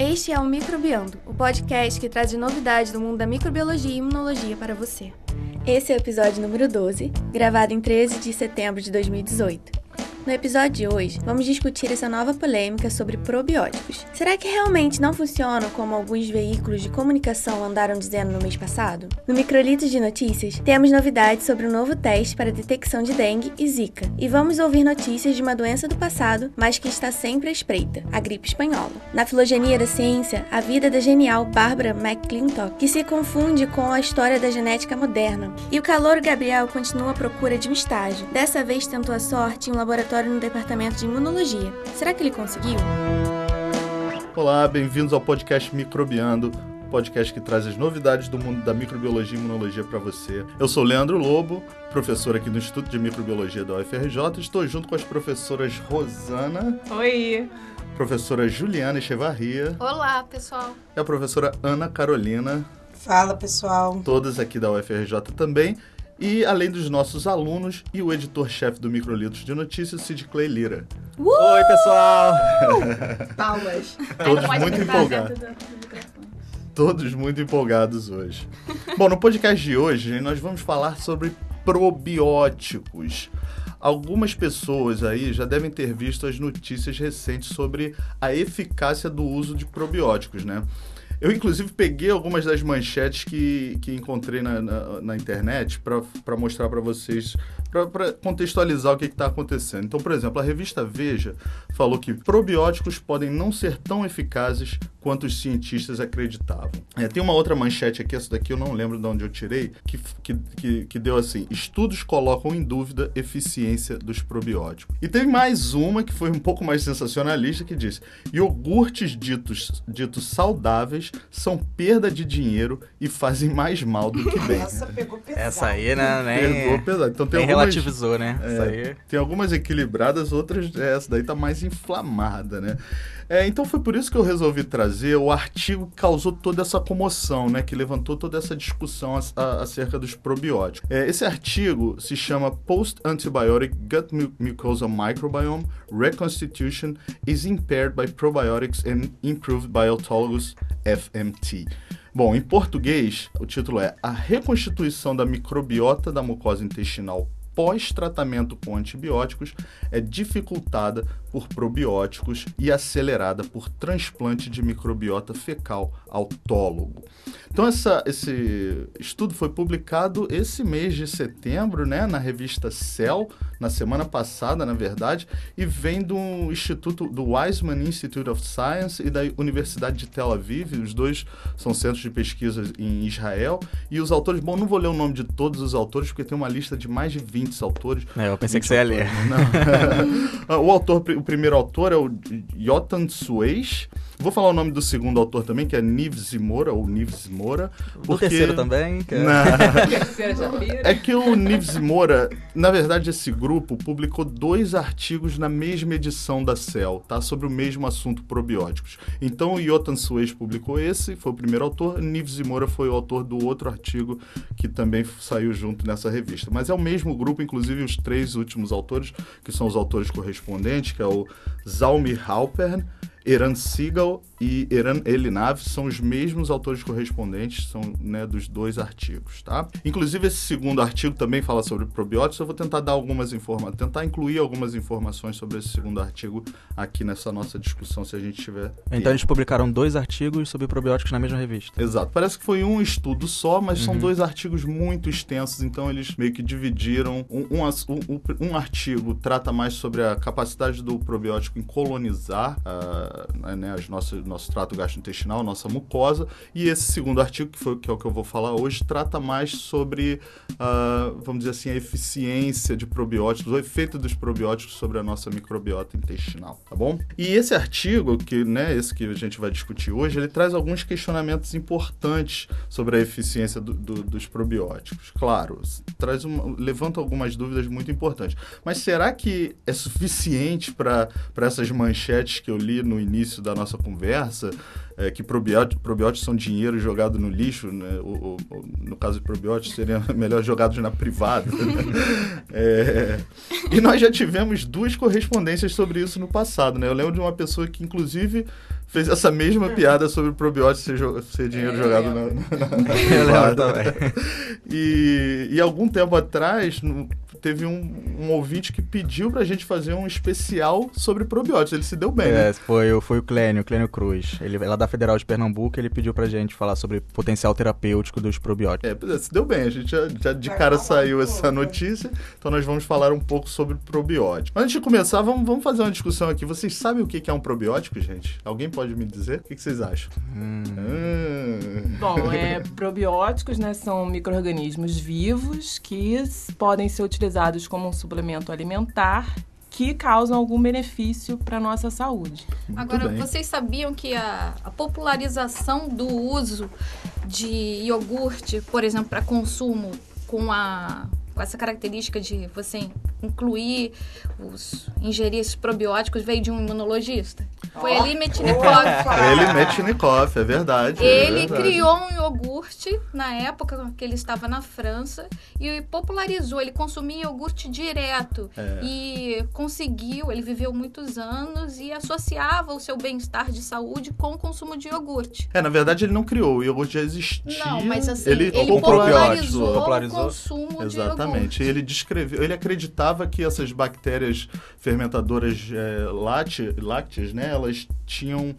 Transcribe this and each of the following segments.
Este é o Microbiando, o podcast que traz novidades do mundo da microbiologia e imunologia para você. Esse é o episódio número 12, gravado em 13 de setembro de 2018. No episódio de hoje, vamos discutir essa nova polêmica sobre probióticos. Será que realmente não funcionam como alguns veículos de comunicação andaram dizendo no mês passado? No Microlitos de Notícias, temos novidades sobre um novo teste para detecção de dengue e zika. E vamos ouvir notícias de uma doença do passado, mas que está sempre à espreita, a gripe espanhola. Na filogenia da ciência, a vida da genial Barbara McClintock, que se confunde com a história da genética moderna. E o calor Gabriel continua à procura de um estágio. Dessa vez tentou a sorte em um laboratório no departamento de imunologia. Será que ele conseguiu? Olá, bem-vindos ao podcast Microbiando, podcast que traz as novidades do mundo da microbiologia e imunologia para você. Eu sou Leandro Lobo, professor aqui no Instituto de Microbiologia da UFRJ. Estou junto com as professoras Rosana. Oi. Professora Juliana Echevarria. Olá, pessoal. E a professora Ana Carolina. Fala, pessoal. Todas aqui da UFRJ também. E além dos nossos alunos e o editor-chefe do Microlitos de Notícias, Sid Clay Lira. Uh! Oi, pessoal! Palmas. Todos muito empolgados. Todos muito empolgados hoje. Bom, no podcast de hoje nós vamos falar sobre probióticos. Algumas pessoas aí já devem ter visto as notícias recentes sobre a eficácia do uso de probióticos, né? Eu, inclusive, peguei algumas das manchetes que, que encontrei na, na, na internet para mostrar para vocês, para contextualizar o que está acontecendo. Então, por exemplo, a revista Veja falou que probióticos podem não ser tão eficazes quanto os cientistas acreditavam. É, tem uma outra manchete aqui, essa daqui eu não lembro de onde eu tirei, que, que, que, que deu assim: estudos colocam em dúvida eficiência dos probióticos. E tem mais uma que foi um pouco mais sensacionalista que diz: iogurtes ditos, ditos saudáveis são perda de dinheiro e fazem mais mal do que bem. Essa pegou pesado. Essa aí, né? Nem, Pegou pesado. Então tem algumas, relativizou, né? é, aí. tem algumas equilibradas, outras essa daí tá mais inflamada, né? É, então foi por isso que eu resolvi trazer o artigo que causou toda essa comoção, né? Que levantou toda essa discussão a- a- acerca dos probióticos. É, esse artigo se chama Post-Antibiotic Gut Mu- Mucosa Microbiome Reconstitution is Impaired by Probiotics and Improved by Autologous FMT. Bom, em português, o título é A reconstituição da microbiota da mucosa intestinal pós-tratamento com antibióticos é dificultada por probióticos e acelerada por transplante de microbiota fecal autólogo. Então essa, esse estudo foi publicado esse mês de setembro, né, na revista Cell, na semana passada, na verdade, e vem do Instituto do Weizmann Institute of Science e da Universidade de Tel Aviv. Os dois são centros de pesquisa em Israel. E os autores, bom, não vou ler o nome de todos os autores, porque tem uma lista de mais de 20 autores. É, eu pensei 20 que você ia ler. Não. o autor, o primeiro autor é o Yotan Suez. Vou falar o nome do segundo autor também, que é Nives Moura, ou Nives Moura. O terceiro também. Que é... Não. É que o Nives Moura, na verdade, esse grupo publicou dois artigos na mesma edição da Cell, tá? Sobre o mesmo assunto probióticos. Então o Yotan Suez publicou esse, foi o primeiro autor, Nives Moura foi o autor do outro artigo que também saiu junto nessa revista. Mas é o mesmo grupo, inclusive os três últimos autores, que são os autores correspondentes, que é o Zalmir Halpern, Eran Sigal e Eran Elinav são os mesmos autores correspondentes, são né, dos dois artigos, tá? Inclusive esse segundo artigo também fala sobre probióticos, eu vou tentar dar algumas informações, tentar incluir algumas informações sobre esse segundo artigo aqui nessa nossa discussão, se a gente tiver Então eles publicaram dois artigos sobre probióticos na mesma revista. Exato. Parece que foi um estudo só, mas são Uhum. dois artigos muito extensos, então eles meio que dividiram. Um, um um- um- artigo trata mais sobre a capacidade do probiótico em colonizar ah, né, as nossas, nosso trato gastrointestinal, nossa mucosa, e esse segundo artigo, que, foi, que é o que eu vou falar hoje, trata mais sobre, ah, vamos dizer assim, a eficiência de probióticos, o efeito dos probióticos sobre a nossa microbiota intestinal, tá bom? E esse artigo, que, né, esse que a gente vai discutir hoje, ele traz alguns questionamentos importantes sobre a eficiência do- do- dos probióticos. Claro, traz uma- levanta algumas dúvidas muito importantes. Mas será que é suficiente para essas manchetes que eu li no início da nossa conversa? É, que probióticos, probióticos são dinheiro jogado no lixo, né? o, o- o- no caso de probióticos, seriam melhor jogados na privada. né? É, e nós já tivemos duas correspondências sobre isso no passado. Né? Eu lembro de uma pessoa que, inclusive, fez essa mesma piada sobre probióticos ser, jo- ser dinheiro É, jogado eu na, na, na também. E, e algum tempo atrás, no- teve um, um ouvinte que pediu pra gente fazer um especial sobre probióticos. Ele se deu bem, né? É, foi, o- foi o Clênio, o Clênio Cruz. Ele é lá da Federal de Pernambuco, ele pediu pra gente falar sobre potencial terapêutico dos probióticos. É, pois é, se deu bem. A gente já, já de cara saiu essa notícia, então nós vamos falar um pouco sobre probiótico. Mas antes de começar, vamos, vamos fazer uma discussão aqui. Vocês sabem o que que é um probiótico, gente? Alguém pode me dizer? O que que vocês acham? Hum. Ah. Bom, é, probióticos né, são micro-organismos vivos que podem ser utilizados como um suplemento alimentar que causam algum benefício para nossa saúde. Muito Agora, bem. vocês sabiam que a, a popularização do uso de iogurte, por exemplo, para consumo com a com essa característica de você incluir os ingerir esses probióticos veio de um imunologista? Foi ali Metnikov. Ele Metchnikoff, é verdade. é Ele verdade. criou um iogurte na época que ele estava na França e popularizou. Ele consumia iogurte direto É. e conseguiu. Ele viveu muitos anos e associava o seu bem-estar de saúde com o consumo de iogurte. É, na verdade ele não criou, o iogurte já existia. Não, mas assim, ele, ele, popularizou. popularizou, o consumo de Exatamente. Ele descreveu, ele acreditava que essas bactérias fermentadoras é, lácte- lácteas, né, elas tinham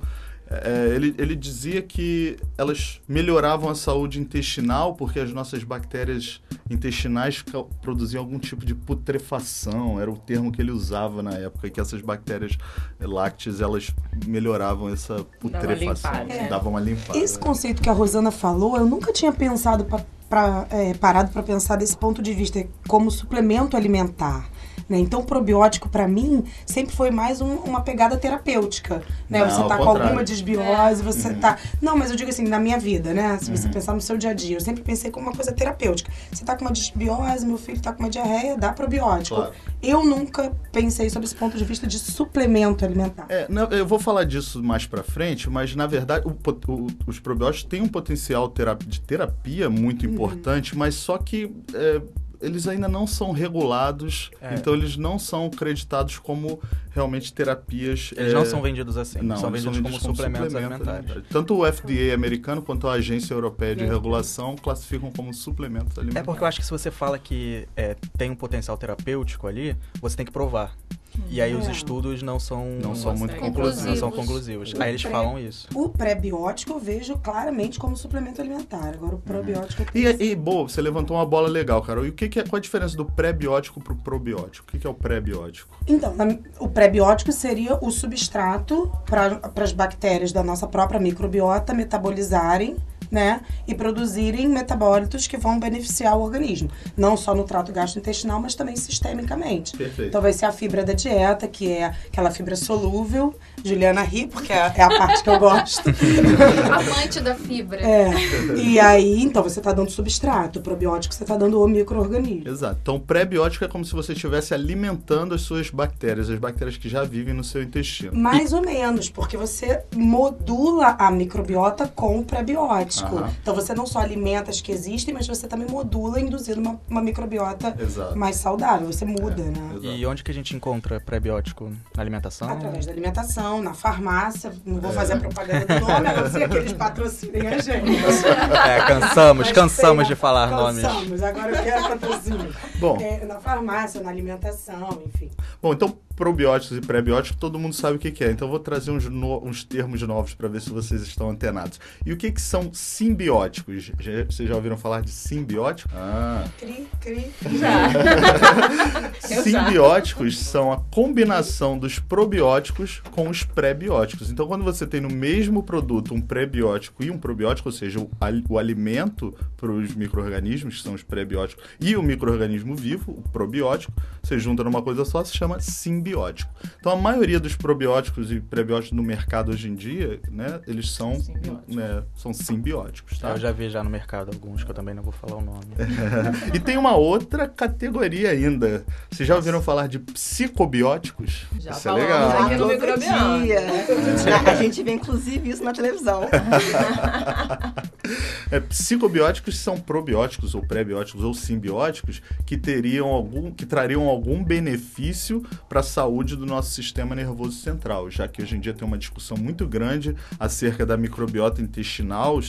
é, ele, ele dizia que elas melhoravam a saúde intestinal porque as nossas bactérias intestinais produziam algum tipo de putrefação, era o termo que ele usava na época, que essas bactérias lácteas elas melhoravam essa putrefação, limpada. É. davam uma limpada. Esse conceito que a Rosana falou, eu nunca tinha pensado pra, pra, é, parado para pensar desse ponto de vista como suplemento alimentar. Né? Então, probiótico para mim sempre foi mais um- uma pegada terapêutica, né? Não, você tá com contrário. alguma desbiose, você Uhum. tá, não, mas eu digo assim, na minha vida, né? Se você pensar no seu dia a dia, eu sempre pensei como uma coisa terapêutica. Você tá com uma desbiose, meu filho tá com uma diarreia, dá probiótico. Claro. Eu nunca pensei sobre esse ponto de vista de suplemento alimentar. É, não, eu vou falar disso mais pra frente, mas na verdade o o- os probióticos têm um potencial tera- de terapia muito importante, mas só que é, eles ainda não são regulados, É. então eles não são creditados como realmente terapias. Eles é, não são vendidos assim, não, são eles vendidos como, suplementos suplemento alimentares. alimentar. Tanto o FDA americano quanto a Agência Europeia de Regulação classificam como suplementos É alimentares. porque eu acho que se você fala que é, tem um potencial terapêutico ali, você tem que provar. E aí os É. estudos não são, Não são muito não conclusivos. são conclusivos. Aí eles falam isso. O pré-biótico eu vejo claramente como suplemento alimentar. Agora o probiótico eu E, e boa, você levantou uma bola legal, Carol. E o que, que é, qual a diferença do pré-biótico pro probiótico? O que, que é o pré-biótico? Então, na- o pré-biótico seria o substrato para as bactérias da nossa própria microbiota metabolizarem, né? E produzirem metabólitos que vão beneficiar o organismo. Não só no trato gastrointestinal, mas também sistemicamente. Perfeito. Então vai ser a fibra da dieta, que é aquela fibra solúvel. Juliana ri, porque é é a parte que eu gosto. Amante da fibra. É. E aí, então, você tá dando substrato. O probiótico, você tá dando o micro-organismo. Exato. Então, o pré-biótico é como se você estivesse alimentando as suas bactérias, as bactérias que já vivem no seu intestino. Mais ou menos, porque você modula a microbiota com o Aham. Então você não só alimenta as que existem, mas você também modula induzindo uma, uma microbiota Exato. mais saudável. Você muda, né? Exato. E onde que a gente encontra pré-biótico? Na alimentação? Através da alimentação, na farmácia. Não vou fazer a propaganda do nome, a não ser que eles patrocinem a gente. É, cansamos, Mas cansamos tem, de falar nomes. Cansamos, agora eu quero patrocínio. Bom, É, na farmácia, na alimentação, enfim. bom, então probióticos e pré-bióticos todo mundo sabe o que, é. Então eu vou trazer uns, no- uns termos novos para ver se vocês estão antenados. E o que, que são simbióticos? Já- vocês já ouviram falar de simbiótico? Ah. Cri, cri. Já. Simbióticos são a combinação dos probióticos com os pré-bióticos. Então, quando você tem no mesmo produto um pré-biótico e um probiótico, ou seja, o, al- o alimento para os micro-organismos, que são os pré-bióticos, e o micro-organismo vivo, o probiótico, você junta numa coisa só, se chama simbiótico. Então, a maioria dos probióticos e pré-bióticos no mercado hoje em dia, né, eles são Simbióticos. né, são simbióticos, tá? Eu já vi já no mercado alguns que eu também não vou falar o nome. E tem uma outra categoria ainda. Vocês já ouviram falar de psicobióticos? Já Isso é legal. aqui no todo microbiano. dia. A gente vê, inclusive, isso na televisão. É, psicobióticos são probióticos ou pré-bióticos ou simbióticos que teriam algum, que trariam algum benefício para a saúde do nosso sistema nervoso central, já que hoje em dia tem uma discussão muito grande acerca da microbiota intestinal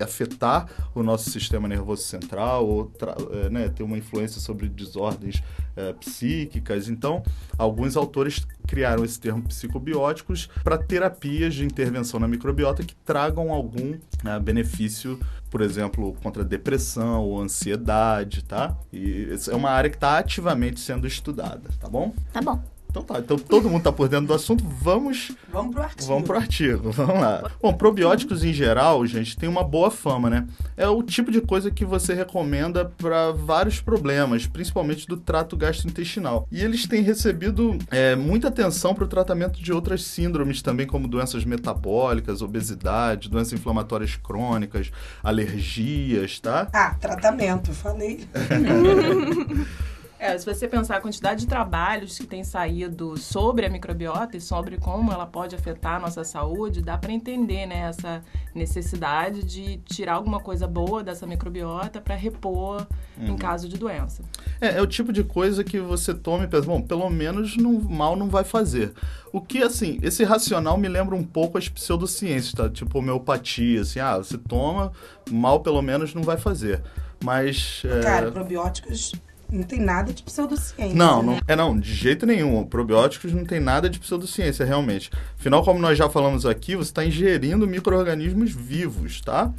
afetar o nosso sistema nervoso central ou é, né, ter uma influência sobre desordens é, psíquicas. Então, alguns autores criaram esse termo psicobióticos para terapias de intervenção na microbiota que tragam algum né, benefício, por exemplo, contra depressão ou ansiedade, tá? E é uma área que está ativamente sendo estudada, tá bom? Tá bom. Então tá, então todo mundo tá por dentro do assunto, vamos... Vamos pro artigo. Vamos pro artigo, vamos lá. Bom, probióticos em geral, gente, tem uma boa fama, né? É o tipo de coisa que você recomenda para vários problemas, principalmente do trato gastrointestinal. E eles têm recebido é, muita atenção para o tratamento de outras síndromes também, como doenças metabólicas, obesidade, doenças inflamatórias crônicas, alergias, tá? Ah, tratamento, falei. É, se você pensar a quantidade de trabalhos que tem saído sobre a microbiota e sobre como ela pode afetar a nossa saúde, dá para entender né, essa necessidade de tirar alguma coisa boa dessa microbiota para repor uhum. em caso de doença. É, é, o tipo de coisa que você toma e pensa, bom, pelo menos não, mal não vai fazer. O que, assim, esse racional me lembra um pouco as pseudociências, tá? Tipo homeopatia, assim, ah, você toma, mal pelo menos não vai fazer. Mas. Cara, é... probióticos não tem nada de pseudociência. Não, né? não, é não, de jeito nenhum. Probióticos não tem nada de pseudociência, realmente. Afinal, como nós já falamos aqui, você está ingerindo micro-organismos vivos, tá?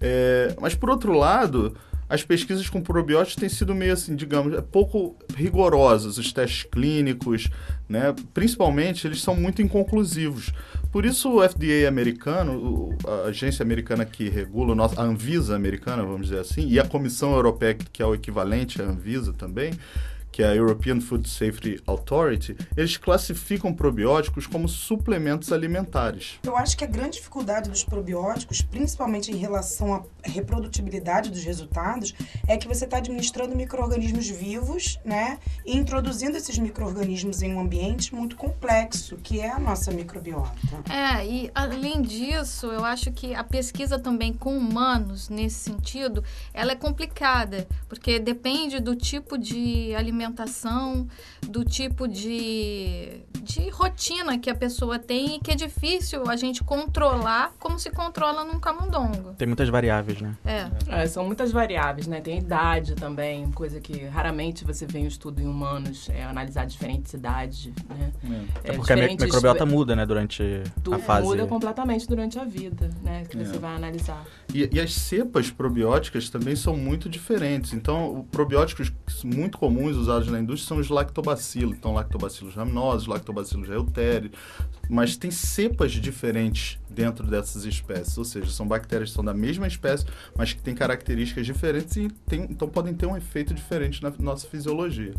É, mas por outro lado, as pesquisas com probióticos têm sido meio assim, digamos, é pouco rigorosas, os testes clínicos, né? Principalmente, eles são muito inconclusivos. Por isso o FDA americano, a agência americana que regula, a Anvisa americana, vamos dizer assim, e a Comissão Europeia, que é o equivalente à Anvisa também, que é a European Food Safety Authority, eles classificam probióticos como suplementos alimentares. Eu acho que a grande dificuldade dos probióticos, principalmente em relação à reprodutibilidade dos resultados, é que você está administrando micro-organismos vivos, né? E introduzindo esses micro-organismos em um ambiente muito complexo, que é a nossa microbiota. É, e além disso, eu acho que a pesquisa também com humanos, nesse sentido, ela é complicada, porque depende do tipo de alimentação alimentação, do tipo de, de rotina que a pessoa tem e que é difícil a gente controlar como se controla num camundongo. Tem muitas variáveis, né? É. é. São muitas variáveis, né? Tem idade também, coisa que raramente você vê em estudo em humanos, é analisar diferentes idades, né? É, é porque a microbiota muda, né, durante a fase. Muda completamente durante a vida, né? Que você é. vai analisar. E, e, as cepas probióticas também são muito diferentes. Então, probióticos muito comuns usados usados na indústria são os lactobacilos. Então, lactobacilos raminosos, lactobacilos reuteri. Mas tem cepas diferentes dentro dessas espécies. Ou seja, são bactérias que são da mesma espécie, mas que têm características diferentes e tem, então podem ter um efeito diferente na nossa fisiologia.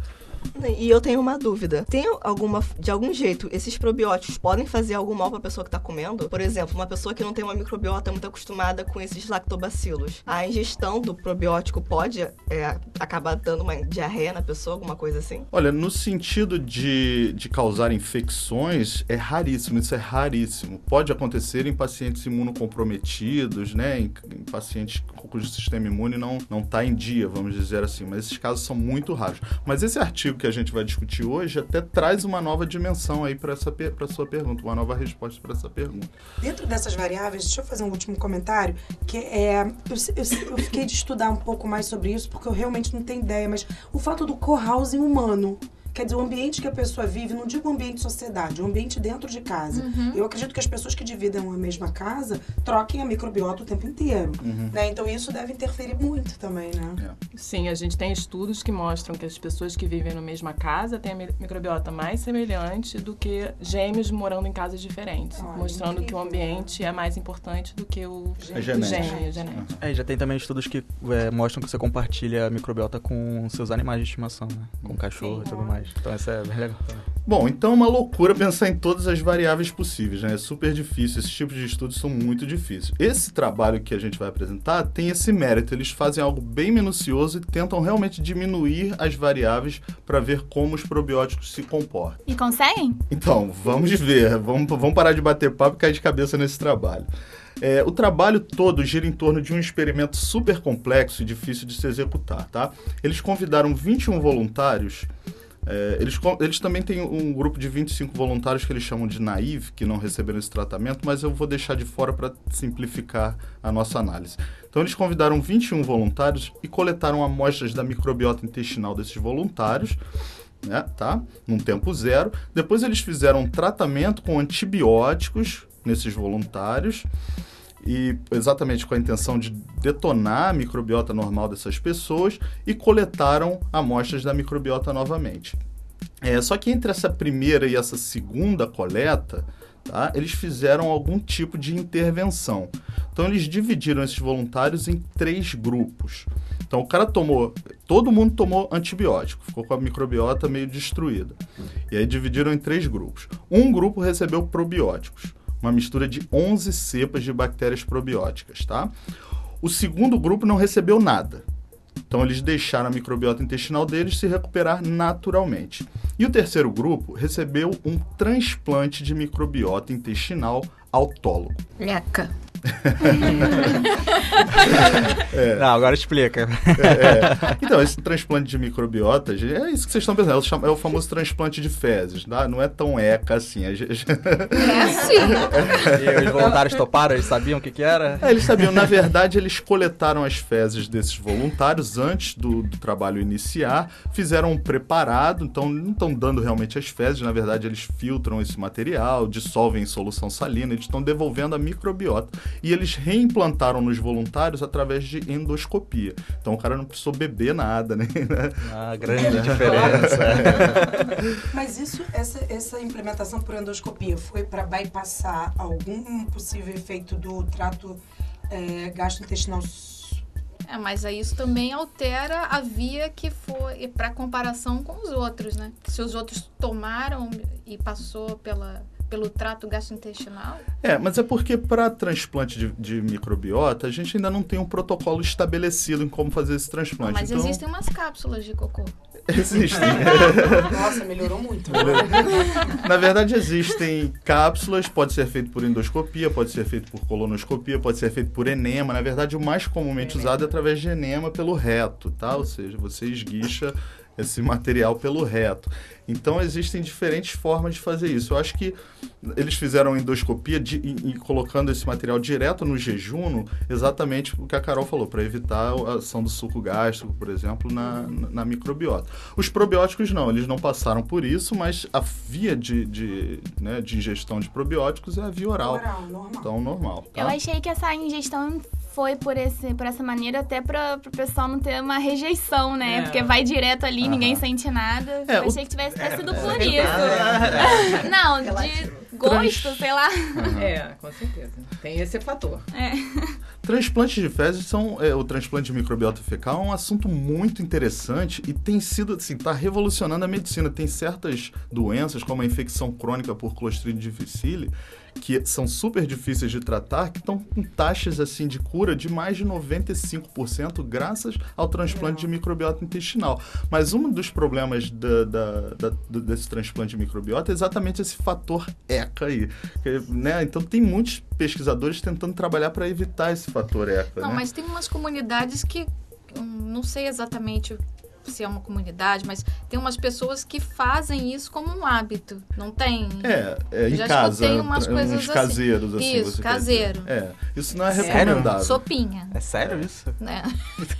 E eu tenho uma dúvida. Tem alguma, de algum jeito, esses probióticos podem fazer algum mal para pessoa que está comendo? Por exemplo, uma pessoa que não tem uma microbiota muito acostumada com esses lactobacilos. A ingestão do probiótico pode é, acabar dando uma diarreia na pessoa, alguma coisa assim? Olha, no sentido de, de causar infecções, é raríssimo, isso é raríssimo. Pode acontecer em pacientes imunocomprometidos, né, em, em pacientes cujo sistema imune não não está em dia, vamos dizer assim, mas esses casos são muito raros. Mas esse artigo artigo que a gente vai discutir hoje até traz uma nova dimensão aí para essa para sua pergunta, uma nova resposta para essa pergunta. Dentro dessas variáveis, deixa eu fazer um último comentário, que é eu, eu, eu fiquei de estudar um pouco mais sobre isso porque eu realmente não tenho ideia, mas o fato do co-housing humano Quer dizer, o ambiente que a pessoa vive, não digo ambiente de sociedade, o ambiente dentro de casa. Uhum. Eu acredito que as pessoas que dividem a mesma casa troquem a microbiota o tempo inteiro. Uhum. Né? Então isso deve interferir muito também, né? É. Sim, a gente tem estudos que mostram que as pessoas que vivem na mesma casa têm a microbiota mais semelhante do que gêmeos morando em casas diferentes. mostrando incrível. que o ambiente é mais importante do que o, é genético. gêmeo. genético. É, já tem também estudos que é, mostram que você compartilha a microbiota com seus animais de estimação, né? Com cachorro Sim. e tudo mais. Então essa é bem legal também. Bom, então é uma loucura pensar em todas as variáveis possíveis, né? É super difícil, esses tipos de estudos são muito difíceis. Esse trabalho que a gente vai apresentar tem esse mérito, eles fazem algo bem minucioso e tentam realmente diminuir as variáveis para ver como os probióticos se comportam. E conseguem? Então, vamos ver, vamos, vamos parar de bater papo e cair de cabeça nesse trabalho. É, o trabalho todo gira em torno de um experimento super complexo e difícil de se executar, tá? Eles convidaram 21 voluntários. É, eles, eles também têm um grupo de 25 voluntários que eles chamam de naive, que não receberam esse tratamento, mas eu vou deixar de fora para simplificar a nossa análise. Então, eles convidaram 21 voluntários e coletaram amostras da microbiota intestinal desses voluntários, né, tá? Num tempo zero. Depois eles fizeram um tratamento com antibióticos nesses voluntários e exatamente com a intenção de detonar a microbiota normal dessas pessoas e coletaram amostras da microbiota novamente. É, só que entre essa primeira e essa segunda coleta, tá, eles fizeram algum tipo de intervenção. Então eles dividiram esses voluntários em três grupos. Então o cara tomou, todo mundo tomou antibiótico, ficou com a microbiota meio destruída. E aí dividiram em três grupos. Um grupo recebeu probióticos, uma mistura de 11 cepas de bactérias probióticas, tá? O segundo grupo não recebeu nada. Então eles deixaram a microbiota intestinal deles se recuperar naturalmente. E o terceiro grupo recebeu um transplante de microbiota intestinal autólogo. Eca. Não, agora explica. É. Então, esse transplante de microbiota, gente, é isso que vocês estão pensando, é o é famoso transplante de fezes, tá? não é tão eca assim. Gente- É sim. E os voluntários toparam, eles sabiam o que que era? É, eles sabiam, na verdade, eles coletaram as fezes desses voluntários antes do, do trabalho iniciar, fizeram um preparado, então não estão dando realmente as fezes, na verdade, eles filtram esse material, dissolvem em solução salina, eles estão devolvendo a microbiota. E eles reimplantaram nos voluntários através de endoscopia. Então o cara não precisou beber nada, né? Ah, grande diferença. Mas isso, essa, essa implementação por endoscopia foi para bypassar algum possível efeito do trato é, gastrointestinal? É, mas aí isso também altera a via que foi para comparação com os outros, né? Se os outros tomaram e passou pela, pelo trato gastrointestinal, É, mas é porque para transplante de, de microbiota, a gente ainda não tem um protocolo estabelecido em como fazer esse transplante. mas então, existem umas cápsulas de cocô. Existem. Nossa, melhorou muito. Na verdade, existem cápsulas, pode ser feito por endoscopia, pode ser feito por colonoscopia, pode ser feito por enema. Na verdade, o mais comumente usado é através de enema pelo reto, tá? Ou seja, você esguicha esse material pelo reto. Então, existem diferentes formas de fazer isso. Eu acho que eles fizeram endoscopia de, e, e colocando esse material direto no jejum, exatamente o que a Carol falou, para evitar a ação do suco gástrico, por exemplo, na, na, na microbiota. Os probióticos não, eles não passaram por isso, mas a via de, de, né, de ingestão de probióticos é a via oral. Oral, normal. Então, normal. Tá? Eu achei que essa ingestão foi por, esse, por essa maneira até para o pessoal não ter uma rejeição, né? É. Porque vai direto ali, ninguém sente nada. É, Eu o- achei que tivesse ter sido por é, isso. Não, de gosto, sei lá. É, com certeza. Tem esse fator. Transplantes de fezes são. é, o transplante de microbiota fecal é um assunto muito interessante e tem sido, assim, tá revolucionando a medicina. Tem certas doenças, como a infecção crônica por Clostridium difficile, que são super difíceis de tratar, que estão com taxas assim de cura de mais de 95% graças ao transplante de microbiota intestinal. Mas um dos problemas da- da- da- desse transplante de microbiota é exatamente esse fator ECA aí. que, né? Então tem muitos pesquisadores tentando trabalhar para evitar esse fator ECA. Não, né? mas tem umas comunidades que hum, não sei exatamente se é uma comunidade, mas tem umas pessoas que fazem isso como um hábito. Não tem? É, é em Já casa, escutei umas coisas uns assim. caseiros, assim. Isso, você quer caseiro. É, isso não é Sério? recomendável. Sopinha, É sério isso? né?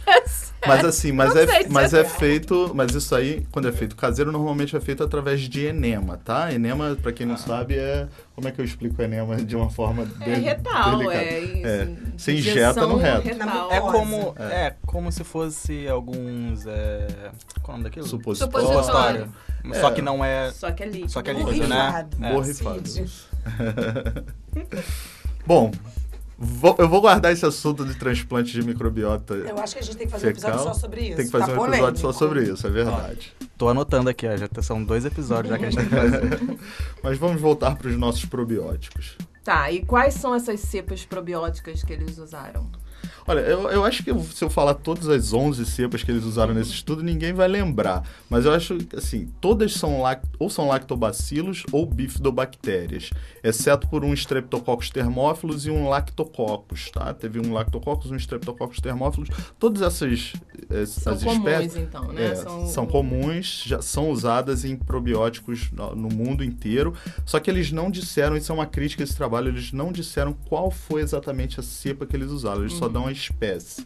Mas assim, mas, Não é, se mas é é feito, mas isso aí, quando é feito caseiro, normalmente é feito através de enema, tá? Enema, pra quem não sabe, é... Como é que eu explico enema de uma forma É bem retal, delicada? é isso. É. Você Injeção injeta no reto. retal. É como, é. como se fosse alguns. É... Qual é o nome daquilo? Supositório. Supositório. Só É. que não é. Só que é líquido. Só que é líquido, né? Borrifado. É. Bom, vou- eu vou guardar esse assunto de transplante de microbiota. Eu acho que a gente tem que fazer um episódio Fecal. só sobre isso. Tem que fazer Tá um episódio só polêmico. sobre isso, é verdade. Tô anotando aqui, ó, já são dois episódios já que a gente tem que fazer. Mas vamos voltar para os nossos probióticos. Tá, e quais são essas cepas probióticas que eles usaram? Olha, eu, eu acho que se eu falar todas as 11 cepas que eles usaram nesse estudo, ninguém vai lembrar. Mas eu acho que, assim, todas são ou são lactobacilos ou bifidobactérias, exceto por um Streptococcus thermophilus e um lactococcus, tá? Teve um lactococcus, um Streptococcus thermophilus. Todas essas eh, São as comuns, espécies então, né? é, são... comuns, já são usadas em probióticos no, no mundo inteiro. Só que eles não disseram, isso é uma crítica a esse trabalho, eles não disseram qual foi exatamente a cepa que eles usaram, eles só dão a espécie.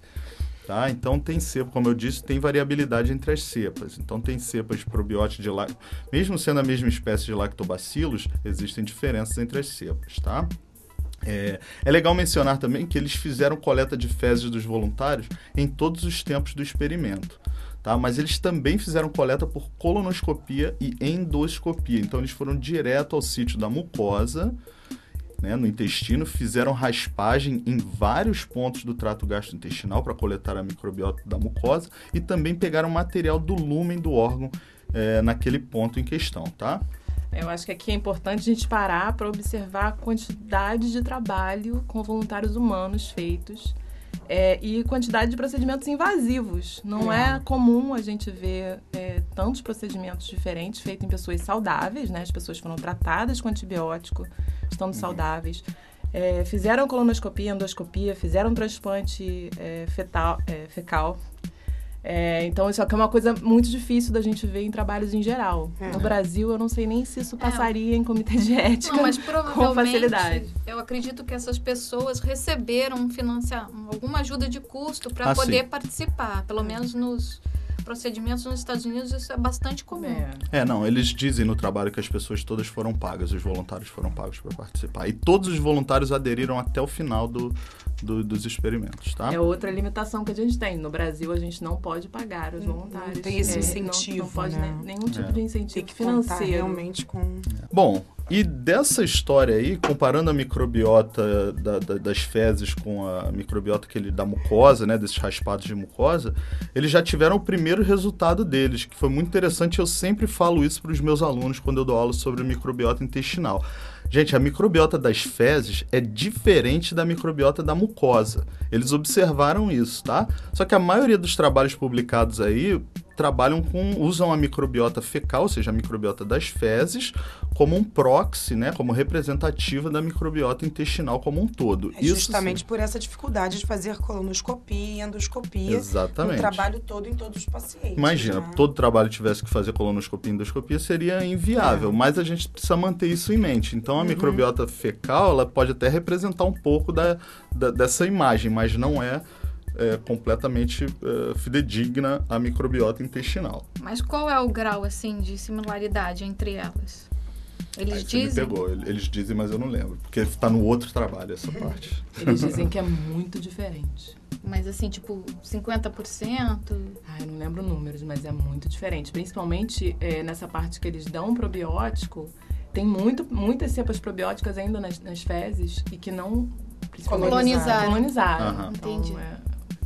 Tá? Então tem cepa, como eu disse, tem variabilidade entre as cepas. Então tem cepas probióticas de lac... mesmo sendo a mesma espécie de lactobacilos, existem diferenças entre as cepas, tá? É, é legal mencionar também que eles fizeram coleta de fezes dos voluntários em todos os tempos do experimento. Tá? Mas eles também fizeram coleta por colonoscopia e endoscopia. Então eles foram direto ao sítio da mucosa, né, no intestino, fizeram raspagem em vários pontos do trato gastrointestinal para coletar a microbiota da mucosa e também pegaram material do lúmen do órgão é, naquele ponto em questão, tá? Eu acho que aqui é importante a gente parar para observar a quantidade de trabalho com voluntários humanos feitos é, e quantidade de procedimentos invasivos. Não é, comum a gente ver é, tantos procedimentos diferentes feitos em pessoas saudáveis, né? As pessoas foram tratadas com antibiótico, estando saudáveis. É, fizeram colonoscopia, endoscopia, fizeram transplante é, fetal, é, fecal. É, então, isso aqui é uma coisa muito difícil da gente ver em trabalhos em geral. É. No Brasil, eu não sei nem se isso passaria em comitê de ética Não, mas com provavelmente facilidade. eu acredito que essas pessoas receberam um alguma ajuda de custo para Ah, poder sim. participar. Pelo menos nos procedimentos nos Estados Unidos isso é bastante comum. É. É, não, eles dizem no trabalho que as pessoas todas foram pagas, os voluntários foram pagos para participar. E todos os voluntários aderiram até o final do, do- dos experimentos, tá? É outra limitação que a gente tem. No Brasil, a gente não pode pagar os voluntários. tem esse É, incentivo, Não, não pode né? ne- nenhum tipo É. de incentivo Tem que financeiro. realmente com... Bom, e dessa história aí, comparando a microbiota da- da- das fezes com a microbiota que ele, da mucosa, né, desses raspados de mucosa, eles já tiveram o primeiro resultado deles, que foi muito interessante. Eu sempre falo isso para os meus alunos quando eu dou aula sobre microbiota intestinal. Gente, a microbiota das fezes é diferente da microbiota da mucosa. Eles observaram isso, tá? Só que a maioria dos trabalhos publicados aí trabalham com usam a microbiota fecal, ou seja, a microbiota das fezes, como um proxy, né, como representativa da microbiota intestinal como um todo. É justamente por essa dificuldade de fazer colonoscopia endoscopia. Exatamente. O trabalho todo em todos os pacientes. Imagina, né? todo trabalho tivesse que fazer colonoscopia e endoscopia seria inviável, mas a gente precisa manter isso em mente. Então a microbiota fecal ela pode até representar um pouco da, da- dessa imagem, mas não é, é, completamente é, fidedigna à microbiota intestinal. Mas qual é o grau assim de similaridade entre elas? Eles Aí dizem. pegou, eles dizem, mas eu não lembro, porque está no outro trabalho essa parte. Eles dizem que é muito diferente. Mas assim, tipo, 50%. Ah, eu não lembro números, mas é muito diferente. Principalmente é, nessa parte que eles dão probiótico, tem muito, muitas cepas probióticas ainda nas, nas fezes e que não principalmente, Colonizaram. colonizaram. Aham. Então, Entendi. é,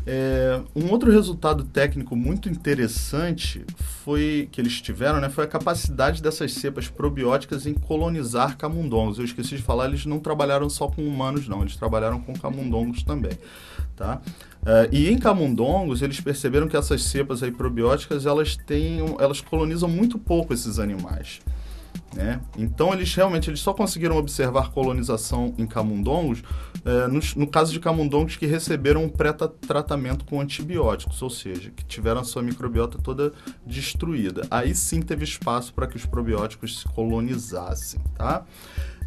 É, um outro resultado técnico muito interessante foi que eles tiveram, né, foi a capacidade dessas cepas probióticas em colonizar camundongos. Eu esqueci de falar, eles não trabalharam só com humanos, não, eles trabalharam com camundongos também, tá? É, e em camundongos eles perceberam que essas cepas aí probióticas elas têm, elas colonizam muito pouco esses animais. Né? Então eles realmente eles só conseguiram observar colonização em camundongos eh, nos- no, caso de camundongos que receberam um pré-tratamento com antibióticos, ou seja, que tiveram a sua microbiota toda destruída. Aí sim teve espaço para que os probióticos se colonizassem, tá?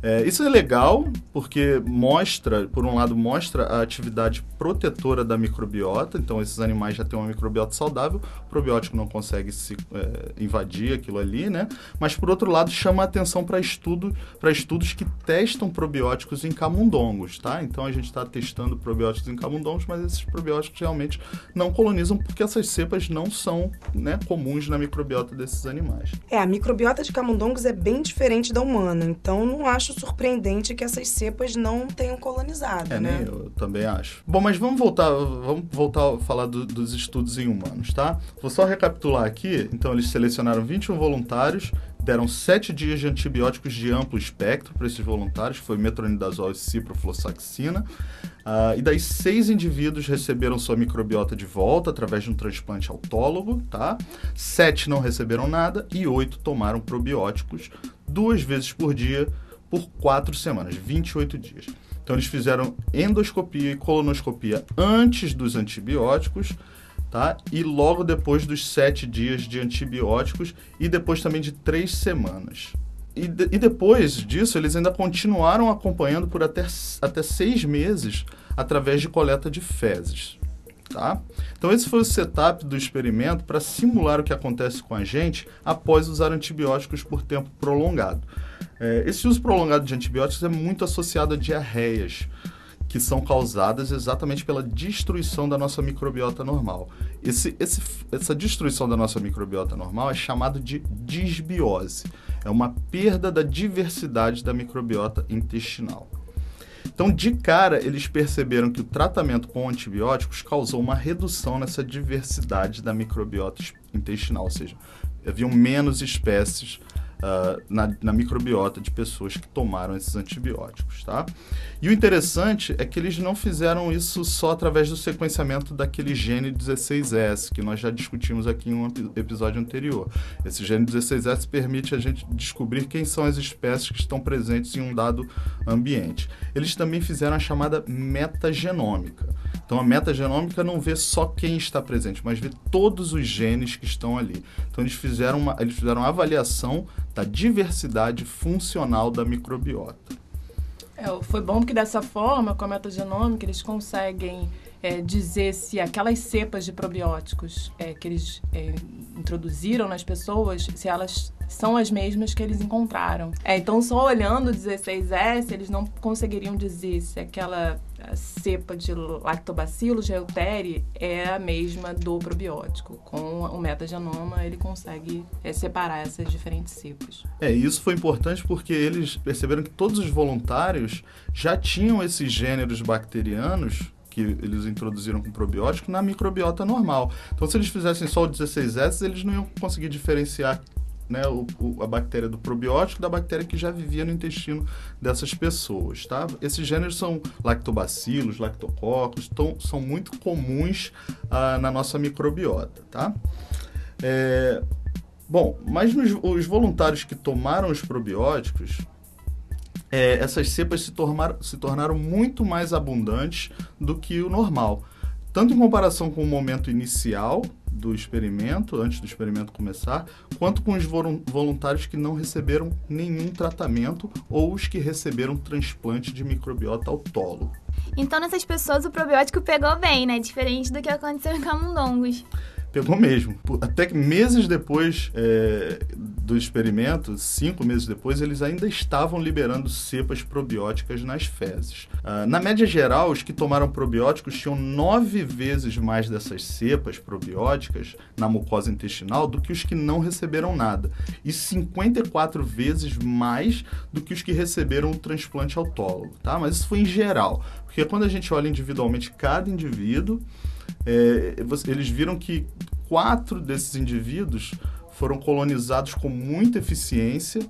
É, isso é legal porque mostra, por um lado, mostra a atividade protetora da microbiota. Então, esses animais já têm uma microbiota saudável, o probiótico não consegue se é, invadir aquilo ali, né? Mas, por outro lado, chama a atenção para estudo, para estudos que testam probióticos em camundongos, tá? Então, a gente está testando probióticos em camundongos, mas esses probióticos realmente não colonizam porque essas cepas não são né, comuns na microbiota desses animais. É, a microbiota de camundongos é bem diferente da humana, então não acho acho surpreendente que essas cepas não tenham colonizado, É, né? nem eu também acho. Bom, mas vamos voltar, vamos voltar a falar do- dos estudos em humanos, tá? Vou só recapitular aqui. Então, eles selecionaram 21 voluntários, deram 7 dias de antibióticos de amplo espectro para esses voluntários, que foi metronidazol e ciprofloxacina. Ah, e daí, seis indivíduos receberam sua microbiota de volta através de um transplante autólogo, tá? Sete não receberam nada e oito tomaram probióticos duas vezes por dia por quatro semanas, 28 dias. Então eles fizeram endoscopia e colonoscopia antes dos antibióticos, tá? E logo depois dos sete dias de antibióticos e depois também de três semanas. E, de- e depois disso, eles ainda continuaram acompanhando por até, até seis meses através de coleta de fezes. Tá? Então, esse foi o setup do experimento para simular o que acontece com a gente após usar antibióticos por tempo prolongado. É, esse uso prolongado de antibióticos é muito associado a diarreias, que são causadas exatamente pela destruição da nossa microbiota normal. Esse, esse, essa destruição da nossa microbiota normal é chamado de disbiose. É uma perda da diversidade da microbiota intestinal. Então, de cara, eles perceberam que o tratamento com antibióticos causou uma redução nessa diversidade da microbiota es- intestinal, ou seja, haviam menos espécies ah, na, na microbiota de pessoas que tomaram esses antibióticos, tá? E o interessante é que eles não fizeram isso só através do sequenciamento daquele gene 16S, que nós já discutimos aqui em um epi- episódio anterior. Esse gene 16S permite a gente descobrir quem são as espécies que estão presentes em um dado ambiente. Eles também fizeram a chamada metagenômica. Então a metagenômica não vê só quem está presente, mas vê todos os genes que estão ali. Então eles fizeram uma, eles fizeram uma avaliação da diversidade funcional da microbiota. É, foi bom porque dessa forma, com a metagenômica, eles conseguem é, dizer se aquelas cepas de probióticos é, que eles é, introduziram nas pessoas, se elas são as mesmas que eles encontraram. É, então, só olhando o 16S, eles não conseguiriam dizer se aquela a cepa de lactobacillus reuteri é a mesma do probiótico. Com o metagenoma, ele consegue é, separar essas diferentes cepas. É, isso foi importante porque eles perceberam que todos os voluntários já tinham esses gêneros bacterianos que eles introduziram com probiótico na microbiota normal. Então, se eles fizessem só o 16S, eles não iam conseguir diferenciar né, o, o- a bactéria do probiótico da bactéria que já vivia no intestino dessas pessoas, tá? Esses gêneros são lactobacilos, lactococos, tão, são muito comuns ah, na nossa microbiota, tá? É, bom, mas nos, os voluntários que tomaram os probióticos, é, essas cepas se, tornaram se tornaram muito mais abundantes do que o normal. Tanto em comparação com o momento inicial do experimento, antes do experimento começar, quanto com os volun- voluntários que não receberam nenhum tratamento ou os que receberam transplante de microbiota autólogo. Então, nessas pessoas, o probiótico pegou bem, né? Diferente do que aconteceu em camundongos. Pegou mesmo. Até que meses depois é, do experimento, cinco meses depois, eles ainda estavam liberando cepas probióticas nas fezes. Ah, na média geral, os que tomaram probióticos tinham nove vezes mais dessas cepas probióticas na mucosa intestinal do que os que não receberam nada. E 54 vezes mais do que os que receberam o transplante autólogo, tá? Mas isso foi em geral. Porque quando a gente olha individualmente cada indivíduo, é, eles viram que quatro desses indivíduos foram colonizados com muita eficiência.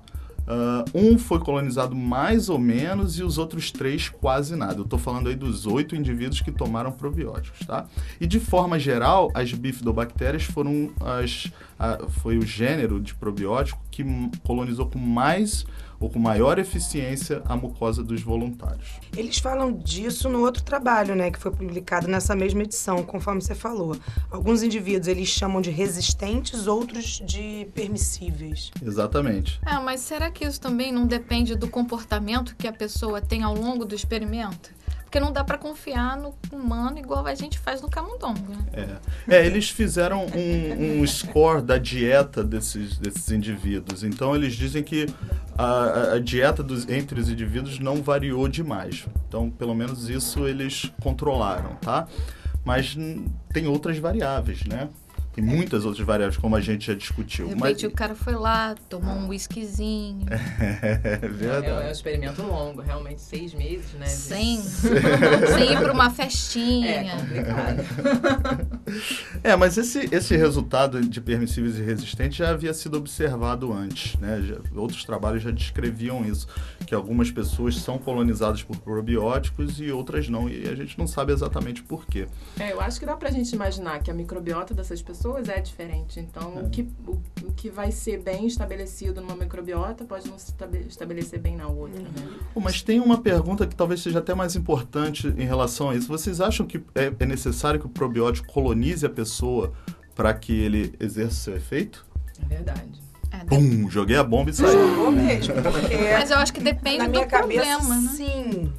ah, um foi colonizado mais ou menos e os outros três quase nada. Eu estou falando aí dos oito indivíduos que tomaram probióticos, tá? E de forma geral, as bifidobactérias foram as, a- foi o gênero de probiótico que colonizou com mais ou com maior eficiência a mucosa dos voluntários. Eles falam disso no outro trabalho, né, que foi publicado nessa mesma edição, conforme você falou. Alguns indivíduos eles chamam de resistentes, outros de permissíveis. Exatamente. É, mas será que isso também não depende do comportamento que a pessoa tem ao longo do experimento? Porque não dá pra confiar no humano igual a gente faz no camundongo, né? É. É, eles fizeram um, um score da dieta desses, desses indivíduos. Então, eles dizem que a, a- dieta dos, entre os indivíduos não variou demais. Então, pelo menos isso eles controlaram, tá? Mas tem outras variáveis, né? Tem muitas outras variáveis, como a gente já De discutiu. repente o cara foi lá, tomou um whiskyzinho, É É, é um verdade. experimento longo, realmente, seis meses, né? de- sem, ir pra uma É festinha. complicado. É, mas esse, esse resultado de permissíveis e resistentes já havia sido observado antes, né? Já- outros trabalhos já descreviam isso, que algumas pessoas são colonizadas por probióticos e outras não, e a gente não sabe exatamente por quê. É, eu acho que dá pra gente imaginar que a microbiota dessas pessoas é diferente. Então, o, que, o, o que vai ser bem estabelecido numa microbiota pode não se estabe- estabelecer bem na outra, né? Pô, mas tem uma pergunta que talvez seja até mais importante em relação a isso. Vocês acham que é, é necessário que o probiótico colonize a pessoa para que ele exerça seu efeito? É verdade. É, Pum, joguei a bomba e saiu. Jogou mesmo, porque Mas eu acho que depende na do minha cabeça, problema, né? sim.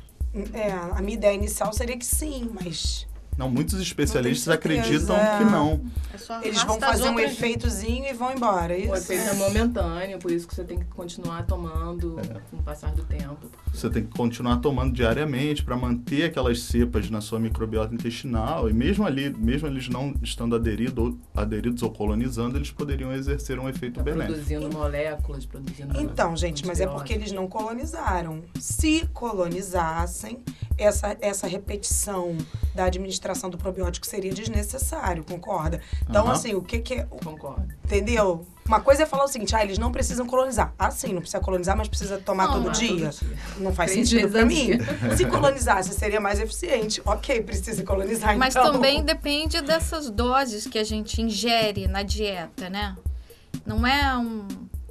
É, a minha ideia inicial seria que sim, mas Não, muitos especialistas Não acreditam é. que não. É só eles vão fazer um efeitozinho e vão embora. é O Isso. efeito é momentâneo, por isso que você tem que continuar tomando É. com o passar do tempo. Você tem que continuar tomando diariamente para manter aquelas cepas na sua microbiota intestinal. E mesmo ali, mesmo eles não estando aderido, ou- aderidos ou colonizando, eles poderiam exercer um efeito Tá benéfico. produzindo moléculas, produzindo. Então, gente, mas é porque eles não colonizaram. Se colonizassem, essa, essa repetição da administração do probiótico seria desnecessário, concorda? Então, Aham. assim, o que que é. Concordo. Entendeu? Uma coisa é falar o seguinte, ah, eles não precisam colonizar. Ah, sim, não precisa colonizar, mas precisa tomar Não, todo mas dia. todo dia. Não faz Três sentido ao mim. Se colonizasse, seria mais eficiente. Ok, precisa colonizar, Mas então. também depende dessas doses que a gente ingere na dieta, né? Não é um.